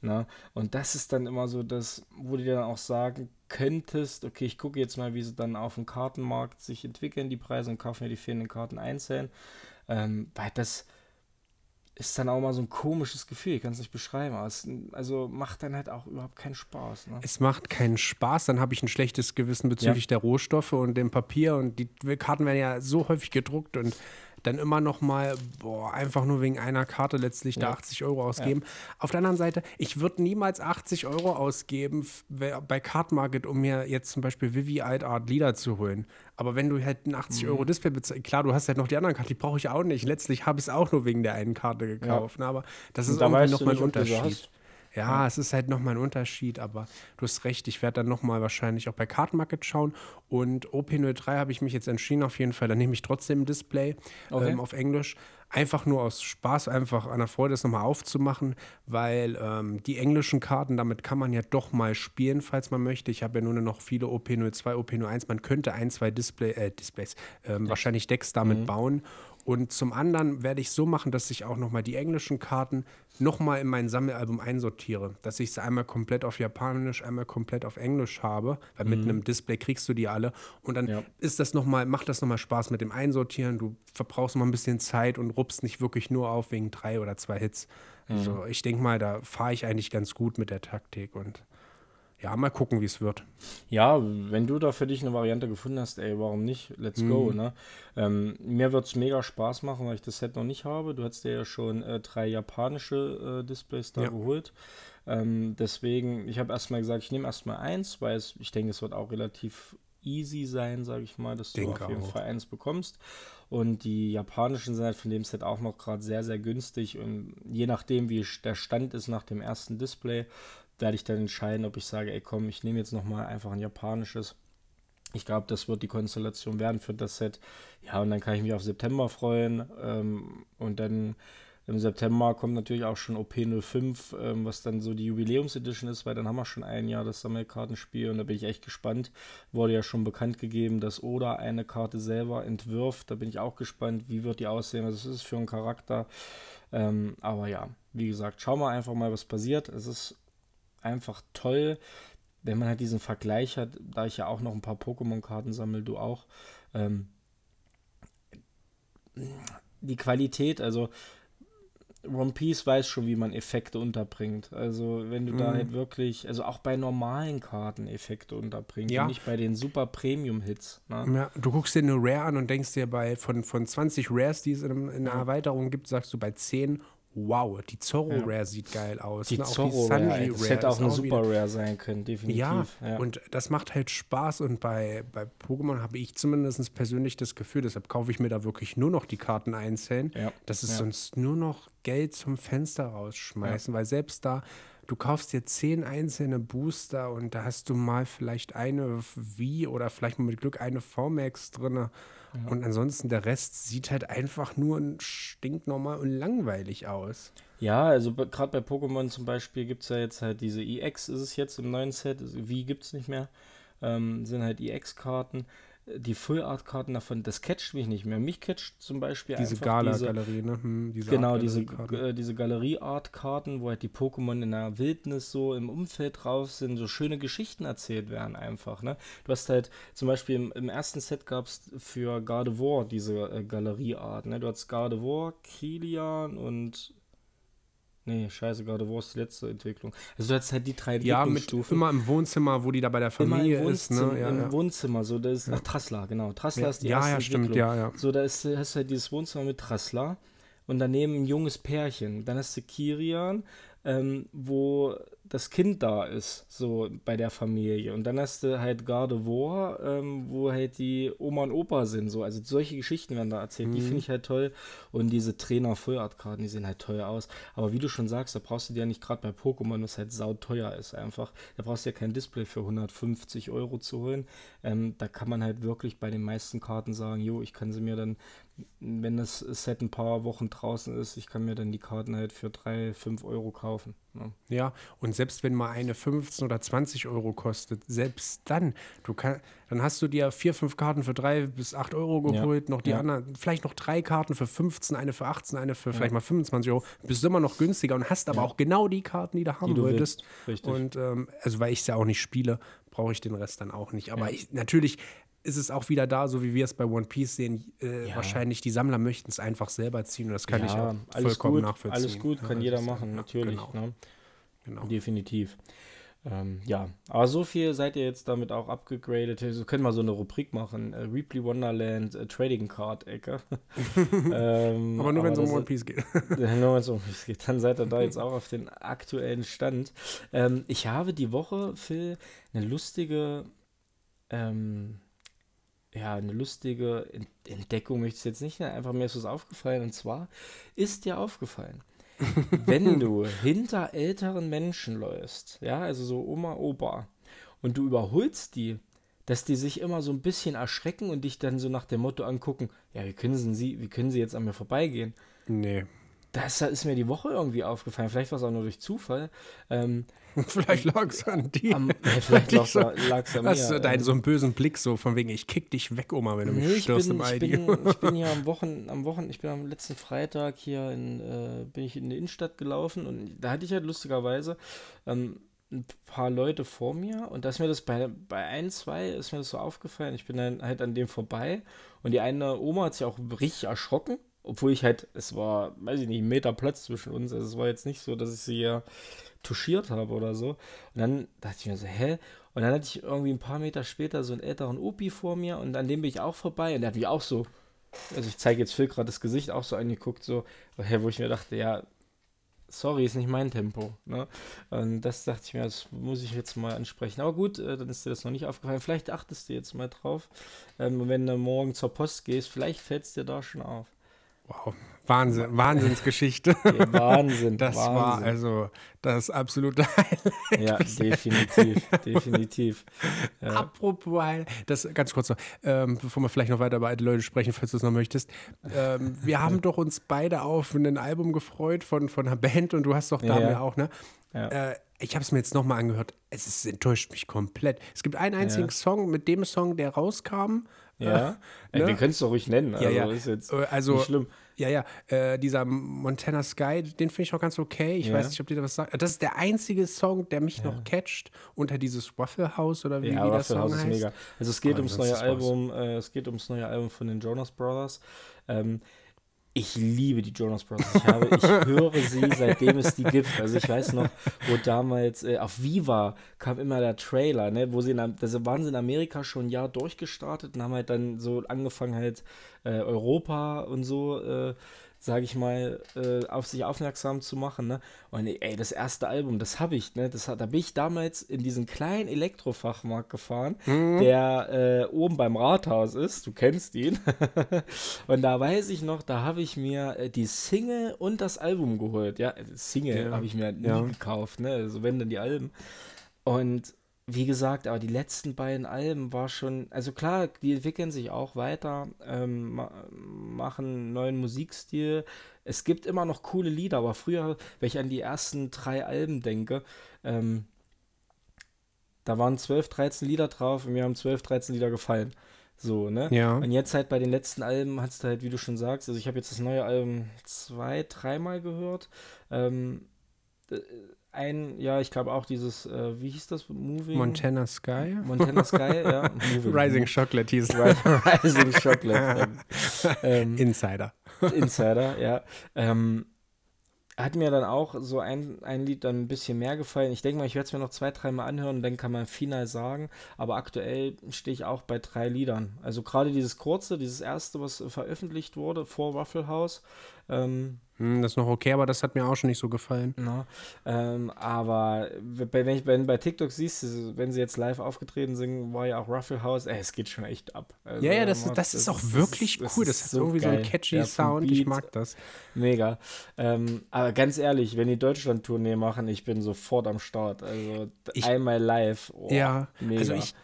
Na? Und das ist dann immer so das, wo du dir dann auch sagen könntest, okay, ich gucke jetzt mal, wie sie dann auf dem Kartenmarkt sich entwickeln, die Preise, und kaufe mir die fehlenden Karten einzeln. Ähm, weil das ist dann auch mal so ein komisches Gefühl, ich kann es nicht beschreiben, aber es also macht dann halt auch überhaupt keinen Spaß. Ne? Es macht keinen Spaß, dann habe ich ein schlechtes Gewissen bezüglich der Rohstoffe und dem Papier und die Karten werden ja so häufig gedruckt und dann immer noch mal, boah, einfach nur wegen einer Karte letztlich da Ja. 80 Euro ausgeben. Auf der anderen Seite, ich würde niemals 80 Euro ausgeben bei Card Market, um mir jetzt zum Beispiel Vivi Alt Art Lieder zu holen. Aber wenn du halt ein 80 Mhm. Euro Display bezahlst, klar, du hast halt noch die anderen Karten, die brauche ich auch nicht. Letztlich habe ich es auch nur wegen der einen Karte gekauft. ne? Aber das ist da irgendwie weißt noch du mal ein Unterschied. Hast. Ja, es ist halt nochmal ein Unterschied, aber du hast recht, ich werde dann nochmal wahrscheinlich auch bei Card Market schauen und OP03 habe ich mich jetzt entschieden auf jeden Fall, dann nehme ich trotzdem ein Display Okay. ähm, auf Englisch, einfach nur aus Spaß, einfach an der Freude, das nochmal aufzumachen, weil ähm, die englischen Karten, damit kann man ja doch mal spielen, falls man möchte. Ich habe ja nur noch viele OP02, OP01, man könnte ein, zwei Display, äh, Displays, ähm, wahrscheinlich Decks damit bauen und zum anderen werde ich so machen, dass ich auch nochmal die englischen Karten nochmal in mein Sammelalbum einsortiere. Dass ich sie einmal komplett auf Japanisch, einmal komplett auf Englisch habe. Weil mit einem Display kriegst du die alle. Und dann Ja. ist das noch mal, macht das nochmal Spaß mit dem Einsortieren. Du verbrauchst mal ein bisschen Zeit und rupst nicht wirklich nur auf wegen drei oder zwei Hits. Also ich denke mal, da fahre ich eigentlich ganz gut mit der Taktik und ja, mal gucken, wie es wird. Ja, wenn du da für dich eine Variante gefunden hast, ey, warum nicht? Let's go, Mhm. ne? Ähm, mir wird es mega Spaß machen, weil ich das Set noch nicht habe. Du hast dir ja schon äh, drei japanische äh, Displays da Ja. geholt. Ähm, deswegen, ich habe erstmal gesagt, ich nehme erstmal eins, weil es, ich denke, es wird auch relativ easy sein, sage ich mal, dass du Denke auf jeden auch. Fall eins bekommst. Und die japanischen sind halt von dem Set auch noch gerade sehr, sehr günstig. Und je nachdem, wie der Stand ist nach dem ersten Display, werde ich dann entscheiden, ob ich sage, ey komm, ich nehme jetzt nochmal einfach ein japanisches. Ich glaube, das wird die Konstellation werden für das Set. Ja, und dann kann ich mich auf September freuen. Ähm, und dann im September kommt natürlich auch schon OP05, ähm, was dann so die Jubiläumsedition ist, weil dann haben wir schon ein Jahr das Sammelkartenspiel und da bin ich echt gespannt. Wurde ja schon bekannt gegeben, dass Oda eine Karte selber entwirft. Da bin ich auch gespannt, wie wird die aussehen, was ist es für ein Charakter. Ähm, aber ja, wie gesagt, schauen wir einfach mal, was passiert. Es ist einfach toll, wenn man halt diesen Vergleich hat, da ich ja auch noch ein paar Pokémon-Karten sammle, du auch. Ähm, die Qualität, also One Piece weiß schon, wie man Effekte unterbringt. Also wenn du da Mhm. halt wirklich, also auch bei normalen Karten Effekte unterbringst, Ja. nicht bei den super Premium-Hits. Ne? Ja, du guckst dir eine Rare an und denkst dir bei von, von 20 Rares, die es in, in einer Erweiterung gibt, sagst du bei 10, wow, die Zorro ja. Rare sieht geil aus. Die ne? Zorro die Rare, das hätte auch eine auch Super Rare sein können, definitiv. Ja, ja, und das macht halt Spaß und bei, bei Pokémon habe ich zumindest persönlich das Gefühl, deshalb kaufe ich mir da wirklich nur noch die Karten einzeln, ja. dass es ja. sonst nur noch Geld zum Fenster rausschmeißen, weil selbst da du kaufst dir zehn einzelne Booster und da hast du mal vielleicht eine V oder vielleicht mal mit Glück eine VMAX drin. Ja. Und ansonsten der Rest sieht halt einfach nur stinknormal und langweilig aus. Ja, also gerade bei Pokémon zum Beispiel gibt es ja jetzt halt diese EX, ist es jetzt im neuen Set, also V gibt es nicht mehr, ähm, sind halt EX-Karten die Full Art Karten davon, das catcht mich nicht mehr. Mich catcht zum Beispiel diese Gala diese Galerie, ne? Hm, diese genau diese äh, diese Galerie Art Karten, wo halt die Pokémon in der Wildnis so im Umfeld drauf sind, so schöne Geschichten erzählt werden einfach. Ne? Du hast halt zum Beispiel im, im ersten Set gab es für Gardevoir diese äh, Galerie Art. Ne? Du hast Gardevoir, Kilian und Nee, scheiße, gerade wo ist die letzte Entwicklung? Also du hast halt die drei Entwicklungsstufen. Ja, mit, immer im Wohnzimmer, wo die da bei der Familie immer im ist. Ne? Ja, Im ja. Wohnzimmer, so, das ist, ach, Trassler, genau. Trassler ja. ist die ja, erste Ja, stimmt, ja, ja. So, da ist, hast du halt dieses Wohnzimmer mit Trassler und daneben ein junges Pärchen. Dann hast du Kirian, ähm, wo das Kind da ist, so bei der Familie. Und dann hast du halt Gardevoir, ähm, wo halt die Oma und Opa sind. So. Also solche Geschichten werden da erzählt. Mhm. Die finde ich halt toll. Und diese Trainer-Fullart-Karten, die sehen halt teuer aus. Aber wie du schon sagst, da brauchst du dir ja nicht gerade bei Pokémon, was halt sauteuer ist einfach. Da brauchst du ja kein Display für 150 Euro zu holen. Ähm, da kann man halt wirklich bei den meisten Karten sagen, jo, ich kann sie mir dann wenn das Set ein paar Wochen draußen ist, ich kann mir dann die Karten halt für 3, 5 Euro kaufen. Ne? Ja, und selbst wenn mal eine 15 oder 20 Euro kostet, selbst dann, du kann, dann hast du dir vier, fünf Karten für 3 bis 8 Euro geholt, ja. noch die ja. anderen, vielleicht noch drei Karten für 15, eine für 18, eine für ja. vielleicht mal 25 Euro, bist du immer noch günstiger und hast aber auch genau die Karten, die du haben die du wolltest. Richtig. Und ähm, also weil ich es ja auch nicht spiele, brauche ich den Rest dann auch nicht. Aber ich, natürlich ist es auch wieder da, so wie wir es bei One Piece sehen. Äh, ja. Wahrscheinlich die Sammler möchten es einfach selber ziehen und das kann ja, ich auch vollkommen gut, nachvollziehen. Alles gut, kann ja, jeder machen, natürlich. Genau. Ne? genau. Definitiv. Ähm, ja, aber so viel seid ihr jetzt damit auch abgegradet. Wir können mal so eine Ruprik machen: äh, Replay Wonderland äh, Trading Card Ecke. ähm, aber nur wenn es um One Piece geht. nur wenn es um One Piece geht. Dann seid ihr da jetzt auch auf den aktuellen Stand. Ähm, ich habe die Woche, Phil, eine lustige ähm, ja, eine lustige Entdeckung möchte ich jetzt nicht, einfach mir ist was aufgefallen. Und zwar ist dir aufgefallen, wenn du hinter älteren Menschen läufst, ja, also so Oma, Opa, und du überholst die, dass die sich immer so ein bisschen erschrecken und dich dann so nach dem Motto angucken, ja, wie können sie, wie können sie jetzt an mir vorbeigehen? Nee. Das ist mir die Woche irgendwie aufgefallen. Vielleicht war es auch nur durch Zufall. Ähm, vielleicht lag es an dir. Am, ja, vielleicht lag es so, an mir. Hast du deinen ähm, so einen bösen Blick so von wegen, ich kick dich weg, Oma, wenn du nee, mich störst im ich bin, ich bin hier am Wochen, am Wochen, ich bin am letzten Freitag hier in, äh, bin ich in die Innenstadt gelaufen und da hatte ich halt lustigerweise ähm, ein paar Leute vor mir und da ist mir das bei, bei ein, zwei ist mir das so aufgefallen. Ich bin dann halt an dem vorbei und die eine Oma hat sich auch richtig erschrocken obwohl ich halt, es war, weiß ich nicht, ein Meter Platz zwischen uns. Also es war jetzt nicht so, dass ich sie ja touchiert habe oder so. Und dann dachte ich mir so, hä? Und dann hatte ich irgendwie ein paar Meter später so einen älteren Opi vor mir und an dem bin ich auch vorbei und der hat mich auch so, also ich zeige jetzt Phil gerade das Gesicht auch so angeguckt, so, wo ich mir dachte, ja, sorry, ist nicht mein Tempo. Ne? Und das dachte ich mir, das muss ich jetzt mal ansprechen. Aber gut, äh, dann ist dir das noch nicht aufgefallen. Vielleicht achtest du jetzt mal drauf. Ähm, wenn du morgen zur Post gehst, vielleicht fällt es dir da schon auf. Wow, Wahnsinn, Wahnsinnsgeschichte. Wahnsinn. Das Wahnsinn. war also das absolute Highlight. Ja, definitiv, definitiv. Ja. Apropos Highlight, das ganz kurz noch, ähm, bevor wir vielleicht noch weiter über alte Leute sprechen, falls du es noch möchtest. Ähm, wir haben doch uns beide auf ein Album gefreut von, von einer Band und du hast doch da ja. auch, ne? Ja. Äh, ich habe es mir jetzt nochmal angehört. Es ist, enttäuscht mich komplett. Es gibt einen einzigen. Song mit dem Song, der rauskam. Ja, ne? den könntest du ruhig nennen. Also, ja, ja. Ist jetzt äh, also, nicht schlimm. Ja, ja. Äh, dieser Montana Sky, den finde ich auch ganz okay. Ich ja. weiß nicht, ob dir da was sagt. Das ist der einzige Song, der mich ja. noch catcht unter dieses Waffle House oder wie, ja, wie das Song House heißt. Ist mega. Also es geht oh, ums neue Album, äh, es geht ums neue Album von den Jonas Brothers. Ähm, ich liebe die Jonas Brothers. Ich, habe, ich höre sie, seitdem es die gibt. Also ich weiß noch, wo damals äh, auf Viva kam immer der Trailer, ne, wo sie in, also waren sie in Amerika schon ein Jahr durchgestartet und haben halt dann so angefangen halt äh, Europa und so äh, sage ich mal, äh, auf sich aufmerksam zu machen. Ne? Und ey, das erste Album, das habe ich, ne? Das, da bin ich damals in diesen kleinen Elektrofachmarkt gefahren, mhm. der äh, oben beim Rathaus ist. Du kennst ihn. und da weiß ich noch, da habe ich mir äh, die Single und das Album geholt. Ja, Single ja. habe ich mir nie ja. gekauft, ne? Also wenn dann die Alben. Und wie gesagt, aber die letzten beiden Alben war schon, also klar, die entwickeln sich auch weiter, ähm, ma machen neuen Musikstil. Es gibt immer noch coole Lieder, aber früher, wenn ich an die ersten drei Alben denke, ähm, da waren 12, 13 Lieder drauf und mir haben 12, 13 Lieder gefallen. So, ne? Ja. Und jetzt halt bei den letzten Alben hat es halt, wie du schon sagst, also ich habe jetzt das neue Album zwei, dreimal gehört. Ähm, äh, ein, ja, ich glaube auch dieses, äh, wie hieß das? Moving? Montana Sky? Montana Sky, ja. Moving. Rising Chocolate hieß Rising Chocolate. ähm, Insider. Insider, ja. Ähm, hat mir dann auch so ein, ein Lied dann ein bisschen mehr gefallen. Ich denke mal, ich werde es mir noch zwei, dreimal anhören und dann kann man final sagen. Aber aktuell stehe ich auch bei drei Liedern. Also gerade dieses kurze, dieses erste, was veröffentlicht wurde vor Waffle House, ähm, hm, das ist noch okay, aber das hat mir auch schon nicht so gefallen. Na, ähm, aber wenn, ich, wenn bei TikTok siehst, wenn sie jetzt live aufgetreten sind, war ja auch Ruffle House, ey, es geht schon echt ab. Also, ja, ja, das, das, das ist auch wirklich das, cool. Das, ist irgendwie geil. so ein catchy ja, Sound. Ich mag das. Mega. Ähm, aber ganz ehrlich, wenn die Deutschland-Tournee machen, ich bin sofort am Start. Also ich, einmal live. Oh, ja, mega. also ich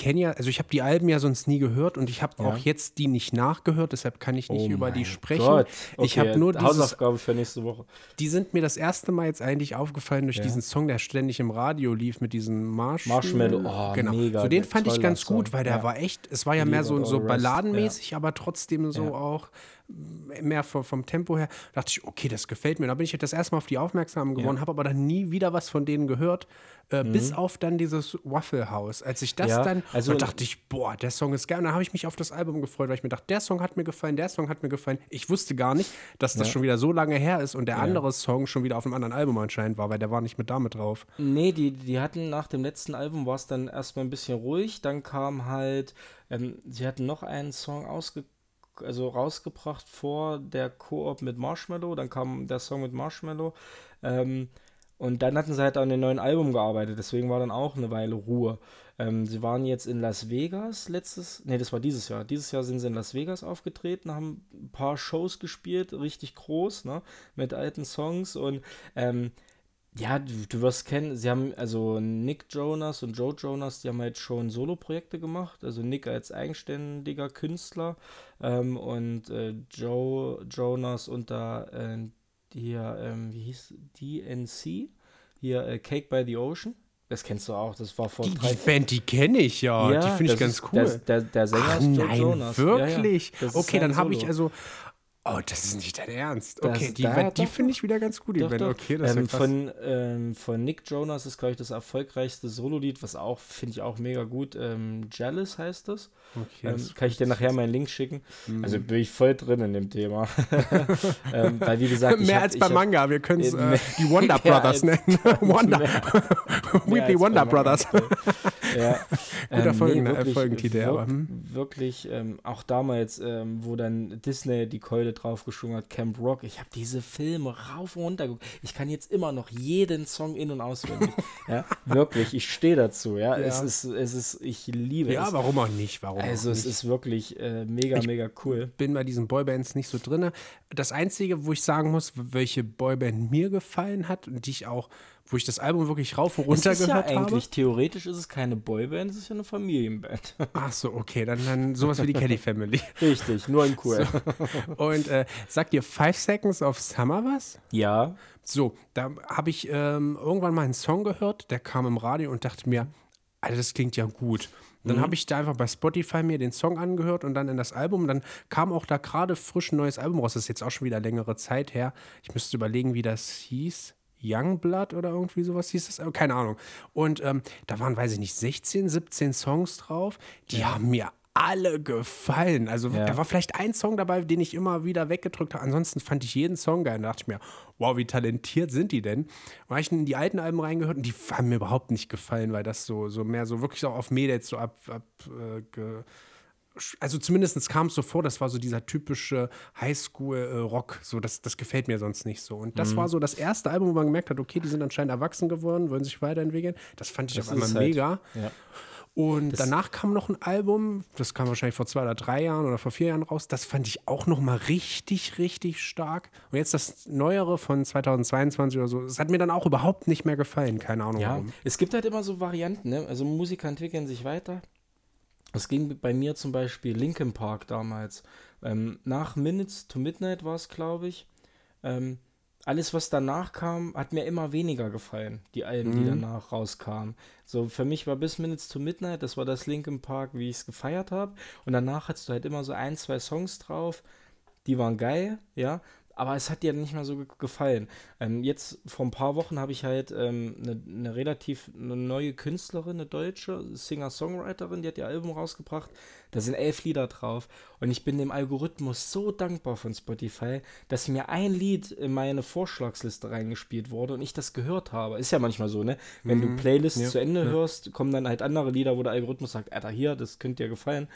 kenne ja, also ich habe die Alben ja sonst nie gehört und ich habe ja. auch jetzt die nicht nachgehört, deshalb kann ich nicht oh über die sprechen. Gott. Okay, ich habe nur dieses, Hausaufgabe für nächste Woche. Die sind mir das erste Mal jetzt eigentlich aufgefallen durch ja. diesen Song, der ständig im Radio lief mit diesem Marsh Marshmallow. Oh, genau. mega. So den fand ich ganz Song. gut, weil der ja. war echt, es war ja mehr so, so balladenmäßig, aber trotzdem so auch mehr vom, vom, Tempo her. Da dachte ich, okay, das gefällt mir. Da bin ich das erste Mal auf die aufmerksam geworden, ja. habe aber dann nie wieder was von denen gehört, äh, mhm. bis auf dann dieses Waffle House. Als ich das ja, dann, also dachte ich, boah, der Song ist geil. Und dann habe ich mich auf das Album gefreut, weil ich mir dachte, der Song hat mir gefallen, der Song hat mir gefallen. Ich wusste gar nicht, dass das ja. schon wieder so lange her ist und der andere Song schon wieder auf einem anderen Album anscheinend war, weil der war nicht mit damit drauf. Nee, die, die hatten nach dem letzten Album war es dann erstmal ein bisschen ruhig. Dann kam halt, ähm, sie hatten noch einen Song ausgekommen also rausgebracht vor der Koop mit Marshmallow, dann kam der Song mit Marshmallow. Ähm, und dann hatten sie halt an dem neuen Album gearbeitet, deswegen war dann auch eine Weile Ruhe. Ähm, sie waren jetzt in Las Vegas letztes, nee, das war dieses Jahr. Dieses Jahr sind sie in Las Vegas aufgetreten, haben ein paar Shows gespielt, richtig groß, ne, mit alten Songs und ähm, ja, du, du wirst kennen, sie haben, also Nick Jonas und Joe Jonas, die haben halt schon Solo-Projekte gemacht. Also Nick als eigenständiger Künstler ähm, und äh, Joe Jonas unter äh, hier, ähm, wie hieß DNC? Hier äh, Cake by the Ocean. Das kennst du auch, das war vor die, drei Die Band, die kenne ich ja. ja die finde ich ganz cool. Der, der, der Sänger Ach, ist Joe nein, Jonas. Wirklich? Ja, ja. Okay, dann habe ich also Oh, das ist nicht dein Ernst. Okay, die, die finde ich wieder ganz gut, die Band. Okay, das ähm, von, ähm, von Nick Jonas ist, glaube ich, das erfolgreichste Solo-Lied, was auch, finde ich auch mega gut. Ähm, Jealous heißt das. Okay, ähm, kann ich dir nachher meinen Link schicken? Mhm. Also bin ich voll drin in dem Thema. ähm, weil, wie gesagt, mehr hab, als beim Manga. Wir können es äh, die Wonder Brothers nennen. Wonder. Weekly Wonder Brothers. ja. Guter ähm, Folgen, nee, wirklich, Folgentitel. Aber, hm. Wirklich, auch damals, wo dann Disney die Keule Freude drauf geschwungen hat, Camp Rock. Ich habe diese Filme rauf und runter geguckt. Ich kann jetzt immer noch jeden Song in- und auswendig. ja, wirklich, ich stehe dazu. Ja? ja, es ist, es ist, ich liebe ja, es. Ja, warum auch nicht? Warum also, es ist wirklich äh, mega, ich mega cool. Bin bei diesen Boybands nicht so drin. Das Einzige, wo ich sagen muss, welche Boyband mir gefallen hat und die ich auch wo ich das Album wirklich rauf und runter gehört ja eigentlich, habe. Theoretisch ist es keine Boyband, es ist ja eine Familienband. Ach so, okay, dann, dann sowas wie die Kelly Family. Richtig, nur ein cool. So. Und äh, sagt dir Five Seconds of Summer was? Ja. So, da habe ich ähm, irgendwann mal einen Song gehört, der kam im Radio und dachte mir, Alter, das klingt ja gut. Dann mhm. habe ich da einfach bei Spotify mir den Song angehört und dann in das Album. Dann kam auch da gerade frisch ein neues Album raus. Das ist jetzt auch schon wieder längere Zeit her. Ich müsste überlegen, wie das hieß. Youngblood oder irgendwie sowas hieß das, keine Ahnung. Und ähm, da waren, weiß ich nicht, 16, 17 Songs drauf, die ja. haben mir alle gefallen. Also ja. da war vielleicht ein Song dabei, den ich immer wieder weggedrückt habe. Ansonsten fand ich jeden Song geil. Da dachte ich mir, wow, wie talentiert sind die denn? Da habe ich in die alten Alben reingehört und die haben mir überhaupt nicht gefallen, weil das so, so mehr so wirklich auch auf Mädels so ab, ab äh, also zumindest kam es so vor, das war so dieser typische Highschool-Rock. So, das, das gefällt mir sonst nicht so. Und das mhm. war so das erste Album, wo man gemerkt hat, okay, die sind anscheinend erwachsen geworden, wollen sich weiterentwickeln. Das fand ich das auf einmal halt, mega. Ja. Und das danach kam noch ein Album, das kam wahrscheinlich vor zwei oder drei Jahren oder vor vier Jahren raus. Das fand ich auch noch mal richtig, richtig stark. Und jetzt das Neuere von 2022 oder so, das hat mir dann auch überhaupt nicht mehr gefallen. Keine Ahnung ja, warum. Es gibt halt immer so Varianten, ne? Also Musiker entwickeln sich weiter. Es ging bei mir zum Beispiel Linkin Park damals. Ähm, nach Minutes to Midnight war es, glaube ich. Ähm, alles, was danach kam, hat mir immer weniger gefallen, die Alben, mhm. die danach rauskamen. So, für mich war bis Minutes to Midnight, das war das Linkin Park, wie ich es gefeiert habe. Und danach hattest du halt immer so ein, zwei Songs drauf, die waren geil, ja aber es hat dir nicht mehr so gefallen. Ähm, jetzt vor ein paar Wochen habe ich halt eine ähm, ne, ne relativ eine neue Künstlerin, eine deutsche Singer-Songwriterin, die hat ihr Album rausgebracht. Da sind elf Lieder drauf. Und ich bin dem Algorithmus so dankbar von Spotify, dass mir ein Lied in meine Vorschlagsliste reingespielt wurde und ich das gehört habe. Ist ja manchmal so, ne? Wenn mhm. du Playlists ja. zu Ende ja. hörst, kommen dann halt andere Lieder, wo der Algorithmus sagt, Alter, hier, das könnte dir gefallen.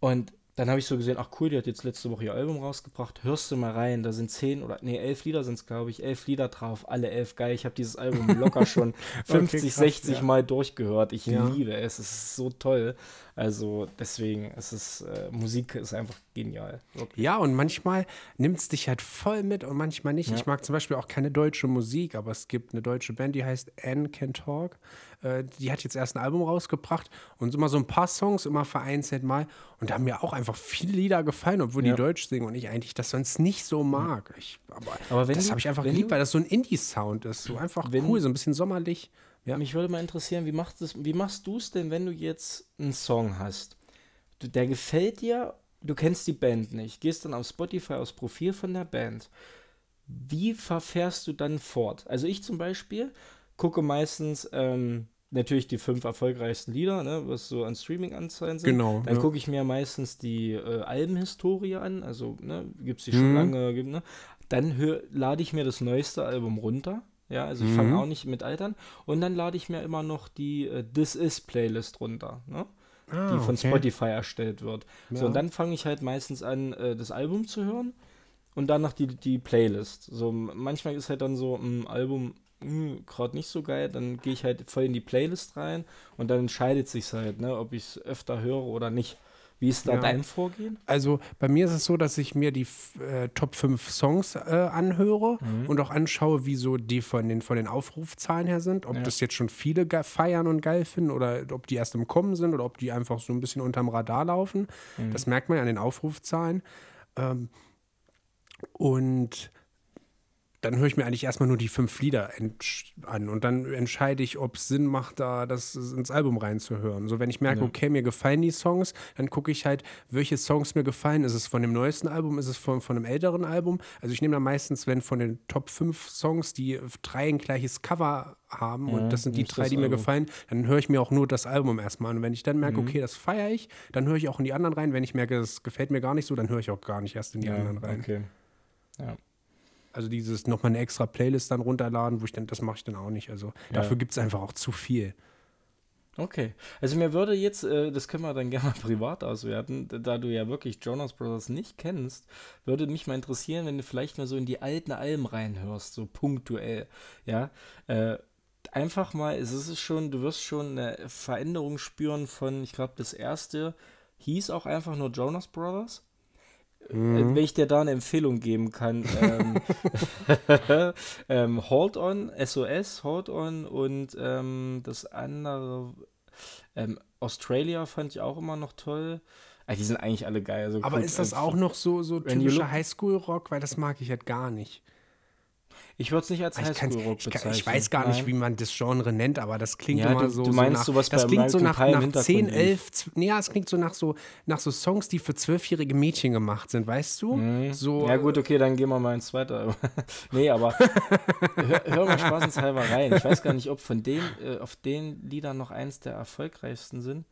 Und dann habe ich so gesehen, ach cool, die hat jetzt letzte Woche ihr Album rausgebracht. Hörst du mal rein, da sind zehn oder nee, elf Lieder sind es, glaube ich, elf Lieder drauf, alle elf geil. Ich habe dieses Album locker schon 50, okay, krass, 60 ja. Mal durchgehört. Ich ja. liebe es, es ist so toll. Also deswegen, es ist, äh, Musik ist einfach genial. Wirklich. Ja, und manchmal nimmt es dich halt voll mit und manchmal nicht. Ja. Ich mag zum Beispiel auch keine deutsche Musik, aber es gibt eine deutsche Band, die heißt Anne Can Talk. Äh, die hat jetzt erst ein Album rausgebracht und immer so ein paar Songs, immer vereinzelt mal. Und da haben mir auch einfach viele Lieder gefallen, obwohl ja. die Deutsch singen und ich eigentlich das sonst nicht so mag. Ich, aber, aber das habe ich einfach geliebt, weil das so ein Indie-Sound ist. So einfach wenn, cool, so ein bisschen sommerlich. Ja. Mich würde mal interessieren, wie, macht das, wie machst du es denn, wenn du jetzt einen Song hast? Du, der gefällt dir, du kennst die Band nicht, gehst dann auf Spotify aufs Profil von der Band. Wie verfährst du dann fort? Also ich zum Beispiel gucke meistens ähm, natürlich die fünf erfolgreichsten Lieder, ne, was so an Streaming-Anzeigen sind. Genau. Dann ja. gucke ich mir meistens die äh, Albenhistorie an, also ne, gibt es die schon mhm. lange, gibt, ne? Dann lade ich mir das neueste Album runter. Ja, also ich mhm. fange auch nicht mit Altern. Und dann lade ich mir immer noch die äh, This Is Playlist runter, ne? Ah, die von okay. Spotify erstellt wird. Ja. So, und dann fange ich halt meistens an, äh, das Album zu hören und danach die, die Playlist. So, manchmal ist halt dann so ein Album hm, gerade nicht so geil, dann gehe ich halt voll in die Playlist rein und dann entscheidet sich halt, ne, ob ich es öfter höre oder nicht. Wie ist da ja. dein Vorgehen? Also bei mir ist es so, dass ich mir die äh, Top 5 Songs äh, anhöre mhm. und auch anschaue, wie so die von den, von den Aufrufzahlen her sind. Ob ja. das jetzt schon viele feiern und geil finden oder ob die erst im Kommen sind oder ob die einfach so ein bisschen unterm Radar laufen. Mhm. Das merkt man ja an den Aufrufzahlen. Ähm, und dann höre ich mir eigentlich erstmal nur die fünf Lieder an und dann entscheide ich, ob es Sinn macht, da das ins Album reinzuhören. So, wenn ich merke, ja. okay, mir gefallen die Songs, dann gucke ich halt, welche Songs mir gefallen. Ist es von dem neuesten Album, ist es von, von einem älteren Album? Also ich nehme dann meistens, wenn von den Top 5 Songs die drei ein gleiches Cover haben ja, und das sind die drei, die mir Album. gefallen, dann höre ich mir auch nur das Album erstmal an. Und wenn ich dann merke, mhm. okay, das feiere ich, dann höre ich auch in die anderen rein. Wenn ich merke, es gefällt mir gar nicht so, dann höre ich auch gar nicht erst in die ja, anderen rein. Okay. Ja. Also dieses nochmal eine extra Playlist dann runterladen, wo ich dann, das mache ich dann auch nicht. Also ja. dafür gibt es einfach auch zu viel. Okay. Also mir würde jetzt, äh, das können wir dann gerne mal privat auswerten, da du ja wirklich Jonas Brothers nicht kennst, würde mich mal interessieren, wenn du vielleicht mal so in die alten Alben reinhörst, so punktuell. Ja. Äh, einfach mal, es ist schon, du wirst schon eine Veränderung spüren von, ich glaube, das erste hieß auch einfach nur Jonas Brothers. Mhm. Wenn ich dir da eine Empfehlung geben kann, ähm, ähm, Hold On, SOS, Hold On und ähm, das andere, ähm, Australia fand ich auch immer noch toll. Ah, die sind eigentlich alle geil. Also Aber ist das auch noch so, so typischer Highschool-Rock? Weil das mag ich halt gar nicht. Ich würde es nicht als Highschool-Rock bezeichnen. Ich, weiß gar nicht, Nein. wie man das Genre nennt, aber das klingt ja, immer du, so. Du meinst so nach, sowas das bei klingt so nach, nach 10, 11, nee, ja, es klingt so nach so nach so Songs, die für zwölfjährige Mädchen gemacht sind, weißt du? Mhm. So, ja gut, okay, dann gehen wir mal ins zweite. nee, aber hör, hör, mal spaßenshalber rein. Ich weiß gar nicht, ob von den, äh, auf den Liedern noch eins der erfolgreichsten sind.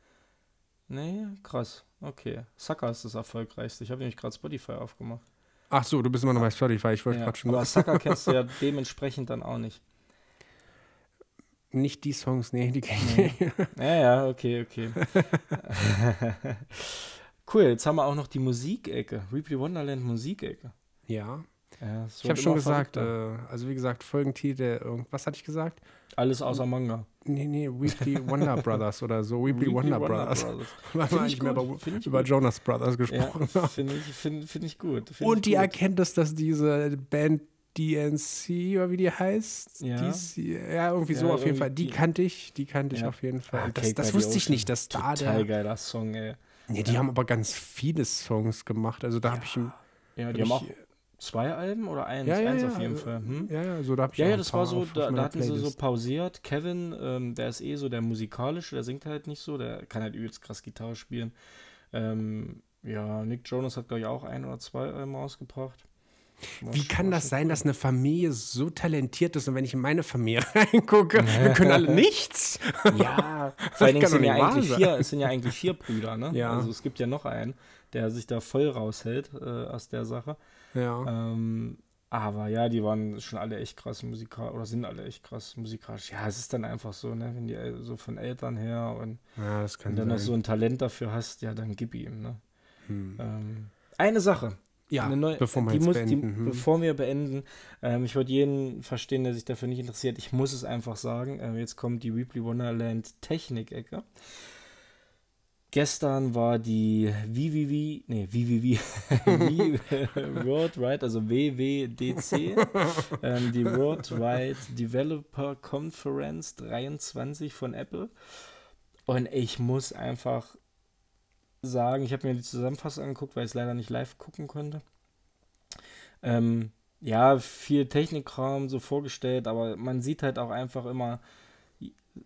Nee, krass. Okay. Sucker ist das erfolgreichste. Ich habe nämlich gerade Spotify aufgemacht. Ach so, du bist immer noch bei Spotify, ich wollte ja, gerade schon. Aber Sucker kennst du ja dementsprechend dann auch nicht. Nicht die Songs, nee, die kenne ich. Nee. Ja, ja, okay, okay. cool, jetzt haben wir auch noch die Musikecke. Replay Wonderland Musikecke. Ja. Ja, Ich habe schon gesagt, verrückter. äh, also wie gesagt, Folgentitel, was hatte ich gesagt? Alles außer Manga. Nee, nee, Weekly Wonder Brothers oder so, Weekly, Wonder, Brothers. Weil wir ich mehr über, ich über. Jonas Brothers gesprochen Ja, finde ich, find, find ich gut. Find Und ich die gut. Erkenntnis, dass diese Band DNC oder wie die heißt, Ja. DC, ja, irgendwie so Ja, auf jeden Fall. Die die- kannte ich, die kannte ich Ja. auf jeden Fall. Ah, das das wusste ich nicht, dass da Total der. geiler Song, ey. Nee, die haben aber ganz viele Songs gemacht. Also da habe ich. Ja, die haben auch ich- zwei Alben oder eins? Ja, ja, eins ja, auf jeden Fall. Hm? Ja, ja, so da habe ich Ja, ja, das war so, da, da hatten sie so Playlist. pausiert. Kevin, ähm, der ist eh so der musikalische, der singt halt nicht so, der kann halt übelst krass Gitarre spielen. Ähm, ja, Nick Jonas hat, glaube ich, auch ein oder zwei Alben rausgebracht. Wie kann das sein, dass eine Familie so talentiert ist und wenn ich in meine Familie reingucke, wir können alle nichts? Ja, vor allen Dingen sind ja, eigentlich sein. vier, es sind ja eigentlich vier Brüder, ne? Ja. Also es gibt ja noch einen, der sich da voll raushält äh, aus der Sache. Ja. Ähm, aber ja, die waren schon alle echt krass musikalisch, oder sind alle echt krass musikalisch. Ja, es ist dann einfach so, ne, wenn die El- so von Eltern her und, ja, das kann und dann noch so ein Talent dafür hast, ja, dann gib ihm, ne. Hm. Ähm, eine Sache, Ja, eine neue, bevor wir die muss, beenden. Die, hm. Bevor wir beenden, ähm, ich würde jeden verstehen, der sich dafür nicht interessiert. Ich muss es einfach sagen. Ähm, jetzt kommt die Weebly Wonderland Technik-Ecke. Gestern war die WWW, nee, WWW, World Wide, also WWDC, ähm, die Worldwide Developer Conference 23 von Apple. Und ich muss einfach sagen, ich habe mir die Zusammenfassung angeguckt, weil ich es leider nicht live gucken konnte. Ähm, ja, viel Technikkram so vorgestellt, aber man sieht halt auch einfach immer,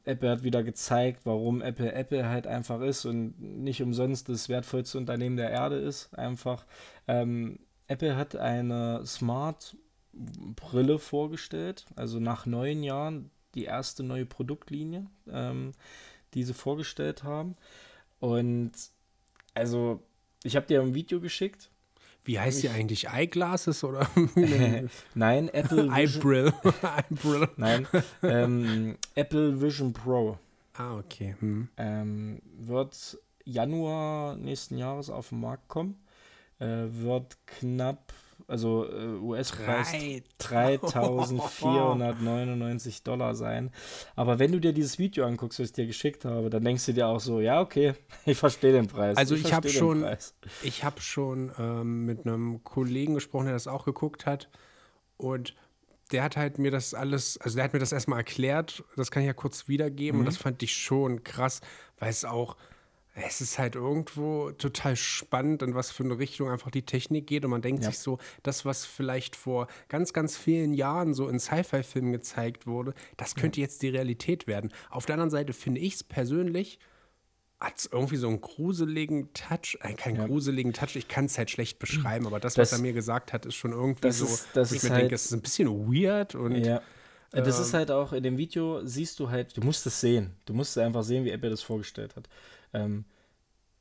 Apple hat wieder gezeigt, warum Apple Apple halt einfach ist und nicht umsonst das wertvollste Unternehmen der Erde ist. Einfach, ähm, Apple hat eine Smart Brille vorgestellt, also nach neun Jahren die erste neue Produktlinie, ähm, die sie vorgestellt haben. Und also, ich habe dir ein Video geschickt. Wie heißt die ich- eigentlich? Eyeglasses oder Nein, Apple Vision? Eyebrill. nein, ähm, Apple Vision Pro Ah, okay. Hm. ähm, wird Januar nächsten Jahres auf den Markt kommen. Äh, wird knapp, also äh, US-Preis Drei. 3499 Dollar sein. Aber wenn du dir dieses Video anguckst, was ich dir geschickt habe, dann denkst du dir auch so, ja, okay, ich verstehe den Preis. Also ich hab verstehe den schon- Preis. Ich habe schon ähm, mit einem Kollegen gesprochen, der das auch geguckt hat. Und der hat halt mir das alles, also der hat mir das erstmal erklärt. Das kann ich ja kurz wiedergeben. Und das fand ich schon krass, weil es auch, es ist halt irgendwo total spannend, in was für eine Richtung einfach die Technik geht. Und man denkt Ja. sich so, das, was vielleicht vor ganz, ganz vielen Jahren so in Sci-Fi-Filmen gezeigt wurde, das könnte jetzt die Realität werden. Auf der anderen Seite finde ich es persönlich hat es irgendwie so einen gruseligen Touch, äh, keinen Ja. gruseligen Touch, ich kann es halt schlecht beschreiben, aber das, Das- was er mir gesagt hat, ist schon irgendwie das so, ist- das wo ich mir halt- denke, es ist ein bisschen weird und Ja. Äh, Das ist ähm, halt auch in dem Video, siehst du halt, du musst es sehen. Du musst einfach sehen, wie Apple das vorgestellt hat. Ähm,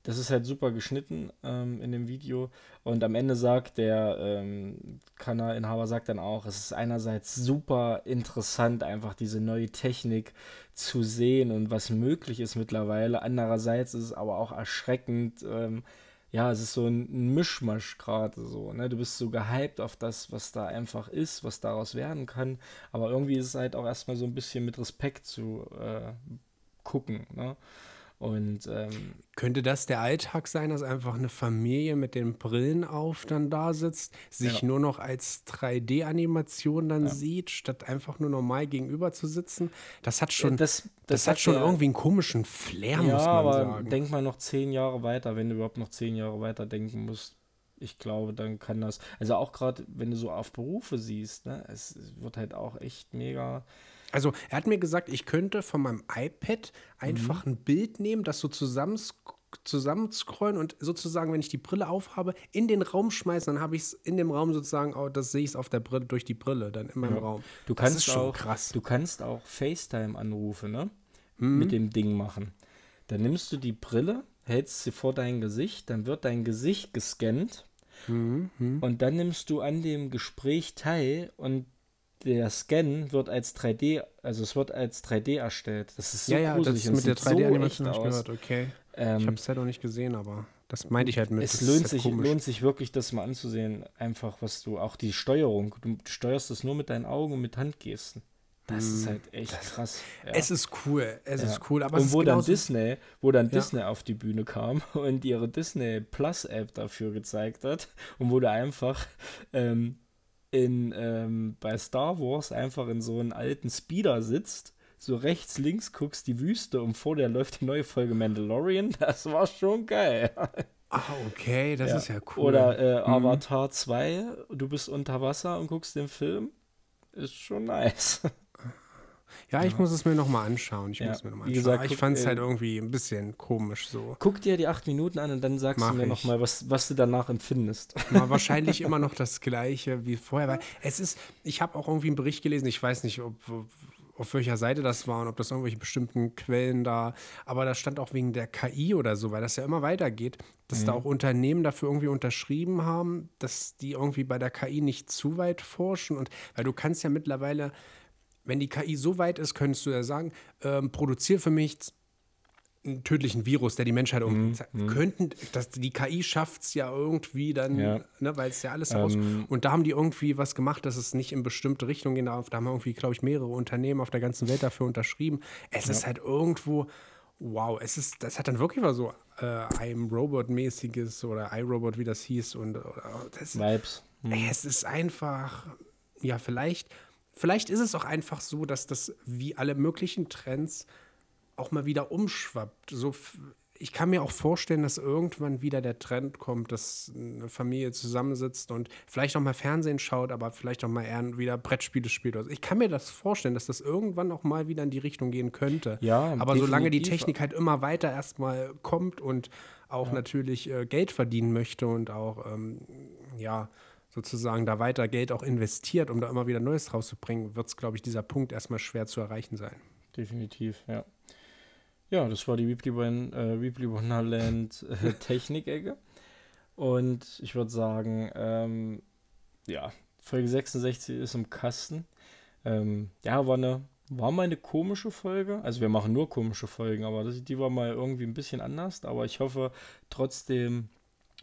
das ist halt super geschnitten ähm, in dem Video. Und am Ende sagt der ähm, Kanalinhaber sagt dann auch, es ist einerseits super interessant, einfach diese neue Technik zu sehen und was möglich ist mittlerweile. Andererseits ist es aber auch erschreckend, ähm, ja, es ist so ein Mischmasch gerade so, ne? Du bist so gehypt auf das, was da einfach ist, was daraus werden kann. Aber irgendwie ist es halt auch erstmal so ein bisschen mit Respekt zu äh, gucken, ne? Und ähm, könnte das der Alltag sein, dass einfach eine Familie mit den Brillen auf dann da sitzt, sich Ja. nur noch als 3D-Animation dann sieht, statt einfach nur normal gegenüber zu sitzen? Das hat schon, das, das, das, hat schon ja- irgendwie einen komischen Flair, ja, muss man aber sagen. denk mal noch zehn Jahre weiter, wenn du überhaupt noch zehn Jahre weiter denken musst. Ich glaube, dann kann das, also auch gerade, wenn du so auf Berufe siehst, ne, es wird halt auch echt mega. Also er hat mir gesagt, ich könnte von meinem iPad einfach Mhm. ein Bild nehmen, das so zusammen zusammenscrollen und sozusagen, wenn ich die Brille aufhabe, in den Raum schmeißen, dann habe ich es in dem Raum sozusagen, oh, das sehe ich es auf der Brille, durch die Brille, dann in meinem Ja. Raum. Du das kannst auch, krass. Du kannst auch FaceTime-Anrufe, ne? Mhm. Mit dem Ding machen. Dann nimmst du die Brille, hältst sie vor dein Gesicht, dann wird dein Gesicht gescannt Mhm, mhm. und dann nimmst du an dem Gespräch teil und der Scan wird als 3D, also es wird als 3D erstellt. Das ist so ja, ja, das gruselig ist und mit der sieht so 3D-Animation echt habe ich gehört, okay. Ähm, ich habe es halt noch nicht gesehen, aber das meinte ich halt mit. Es das ist lohnt halt sich, komisch. lohnt sich wirklich, das mal anzusehen. Einfach, was du, auch die Steuerung. Du steuerst das nur mit deinen Augen und mit Handgesten. Das ist halt echt krass. Ja. Hm. Es ist cool, es Ja. ist cool, aber und ist wo dann Disney, wo dann Ja. Disney auf die Bühne kam und ihre Disney Plus App dafür gezeigt hat und wo du einfach ähm, in ähm, bei Star Wars einfach in so einen alten Speeder sitzt, so rechts links guckst die Wüste und vor dir läuft die neue Folge Mandalorian, das war schon geil. Ah, okay, das Ja. ist ja cool. Oder äh, Mhm. Avatar 2, du bist unter Wasser und guckst den Film, ist schon nice. ja, ich muss es mir nochmal anschauen. Ich Ja, muss mir noch mal wie anschauen. gesagt, Aber ich fand es äh, halt irgendwie ein bisschen komisch so. Guck dir die acht Minuten an und dann sagst Mach du mir nochmal, was, was du danach empfindest. War wahrscheinlich immer noch das gleiche wie vorher. Weil es ist, ich habe auch irgendwie einen Bericht gelesen, ich weiß nicht, ob, auf welcher Seite das war und ob das irgendwelche bestimmten Quellen da, aber da stand auch wegen der KI oder so, weil das ja immer weitergeht, dass Mhm. da auch Unternehmen dafür irgendwie unterschrieben haben, dass die irgendwie bei der KI nicht zu weit forschen und weil du kannst ja mittlerweile, wenn die KI so weit ist, könntest du ja sagen, ähm, produziere für mich einen tödlichen Virus, der die Menschheit irgendwie könnten, das, die KI schafft es ja irgendwie dann, Ja. ne, weil es ja alles aus. Ähm, Und da haben die irgendwie was gemacht, dass es nicht in bestimmte Richtungen gehen darf. Da haben irgendwie, glaube ich, mehrere Unternehmen auf der ganzen Welt dafür unterschrieben. Es ist halt irgendwo, wow, es ist, das hat dann wirklich mal so äh, I'm Robot-mäßiges oder iRobot, wie das hieß. Und oder, das, Vibes. Ey, es ist einfach, ja, vielleicht, vielleicht ist es auch einfach so, dass das wie alle möglichen Trends auch mal wieder umschwappt. So, ich kann mir auch vorstellen, dass irgendwann wieder der Trend kommt, dass eine Familie zusammensitzt und vielleicht auch mal Fernsehen schaut, aber vielleicht auch mal eher wieder Brettspiele spielt. oder so. Ich kann mir das vorstellen, dass das irgendwann auch mal wieder in die Richtung gehen könnte. Ja, aber solange die definitiv. Technik halt immer weiter erstmal kommt und auch natürlich äh, Geld verdienen möchte und auch, ähm, ja, sozusagen da weiter Geld auch investiert, um da immer wieder Neues rauszubringen, wird es, glaube ich, dieser Punkt erstmal schwer zu erreichen sein. Definitiv, ja. Ja, das war die Weebly, äh, Weebly Wonderland äh, Technik-Ecke. Und ich würde sagen, ähm, ja, Folge 66 ist im Kasten. Ähm, ja, war eine, war mal eine komische Folge. Also wir machen nur komische Folgen, aber das, die war mal irgendwie ein bisschen anders. Aber ich hoffe trotzdem,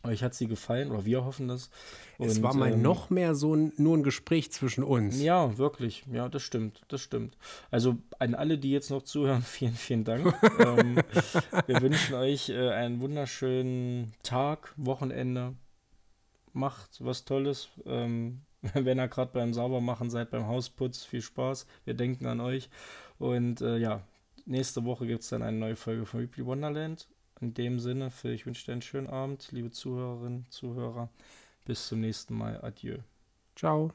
euch hat sie gefallen oder wir hoffen das. es Und, war mal ähm, noch mehr so ein, nur ein Gespräch zwischen uns. ja, wirklich. Ja, das stimmt. Das stimmt. Also an alle, die jetzt noch zuhören, vielen, vielen Dank. ähm, wir wünschen euch äh, einen wunderschönen Tag, Wochenende. Macht was Tolles. Ähm, wenn ihr gerade beim Saubermachen seid, beim Hausputz, viel Spaß. Wir denken an euch. Und äh, ja, nächste Woche gibt es dann eine neue Folge von Weebly Wonderland. In dem Sinne, Phil, ich wünsche dir einen schönen Abend, liebe Zuhörerinnen, Zuhörer. Bis zum nächsten Mal. Adieu. Ciao.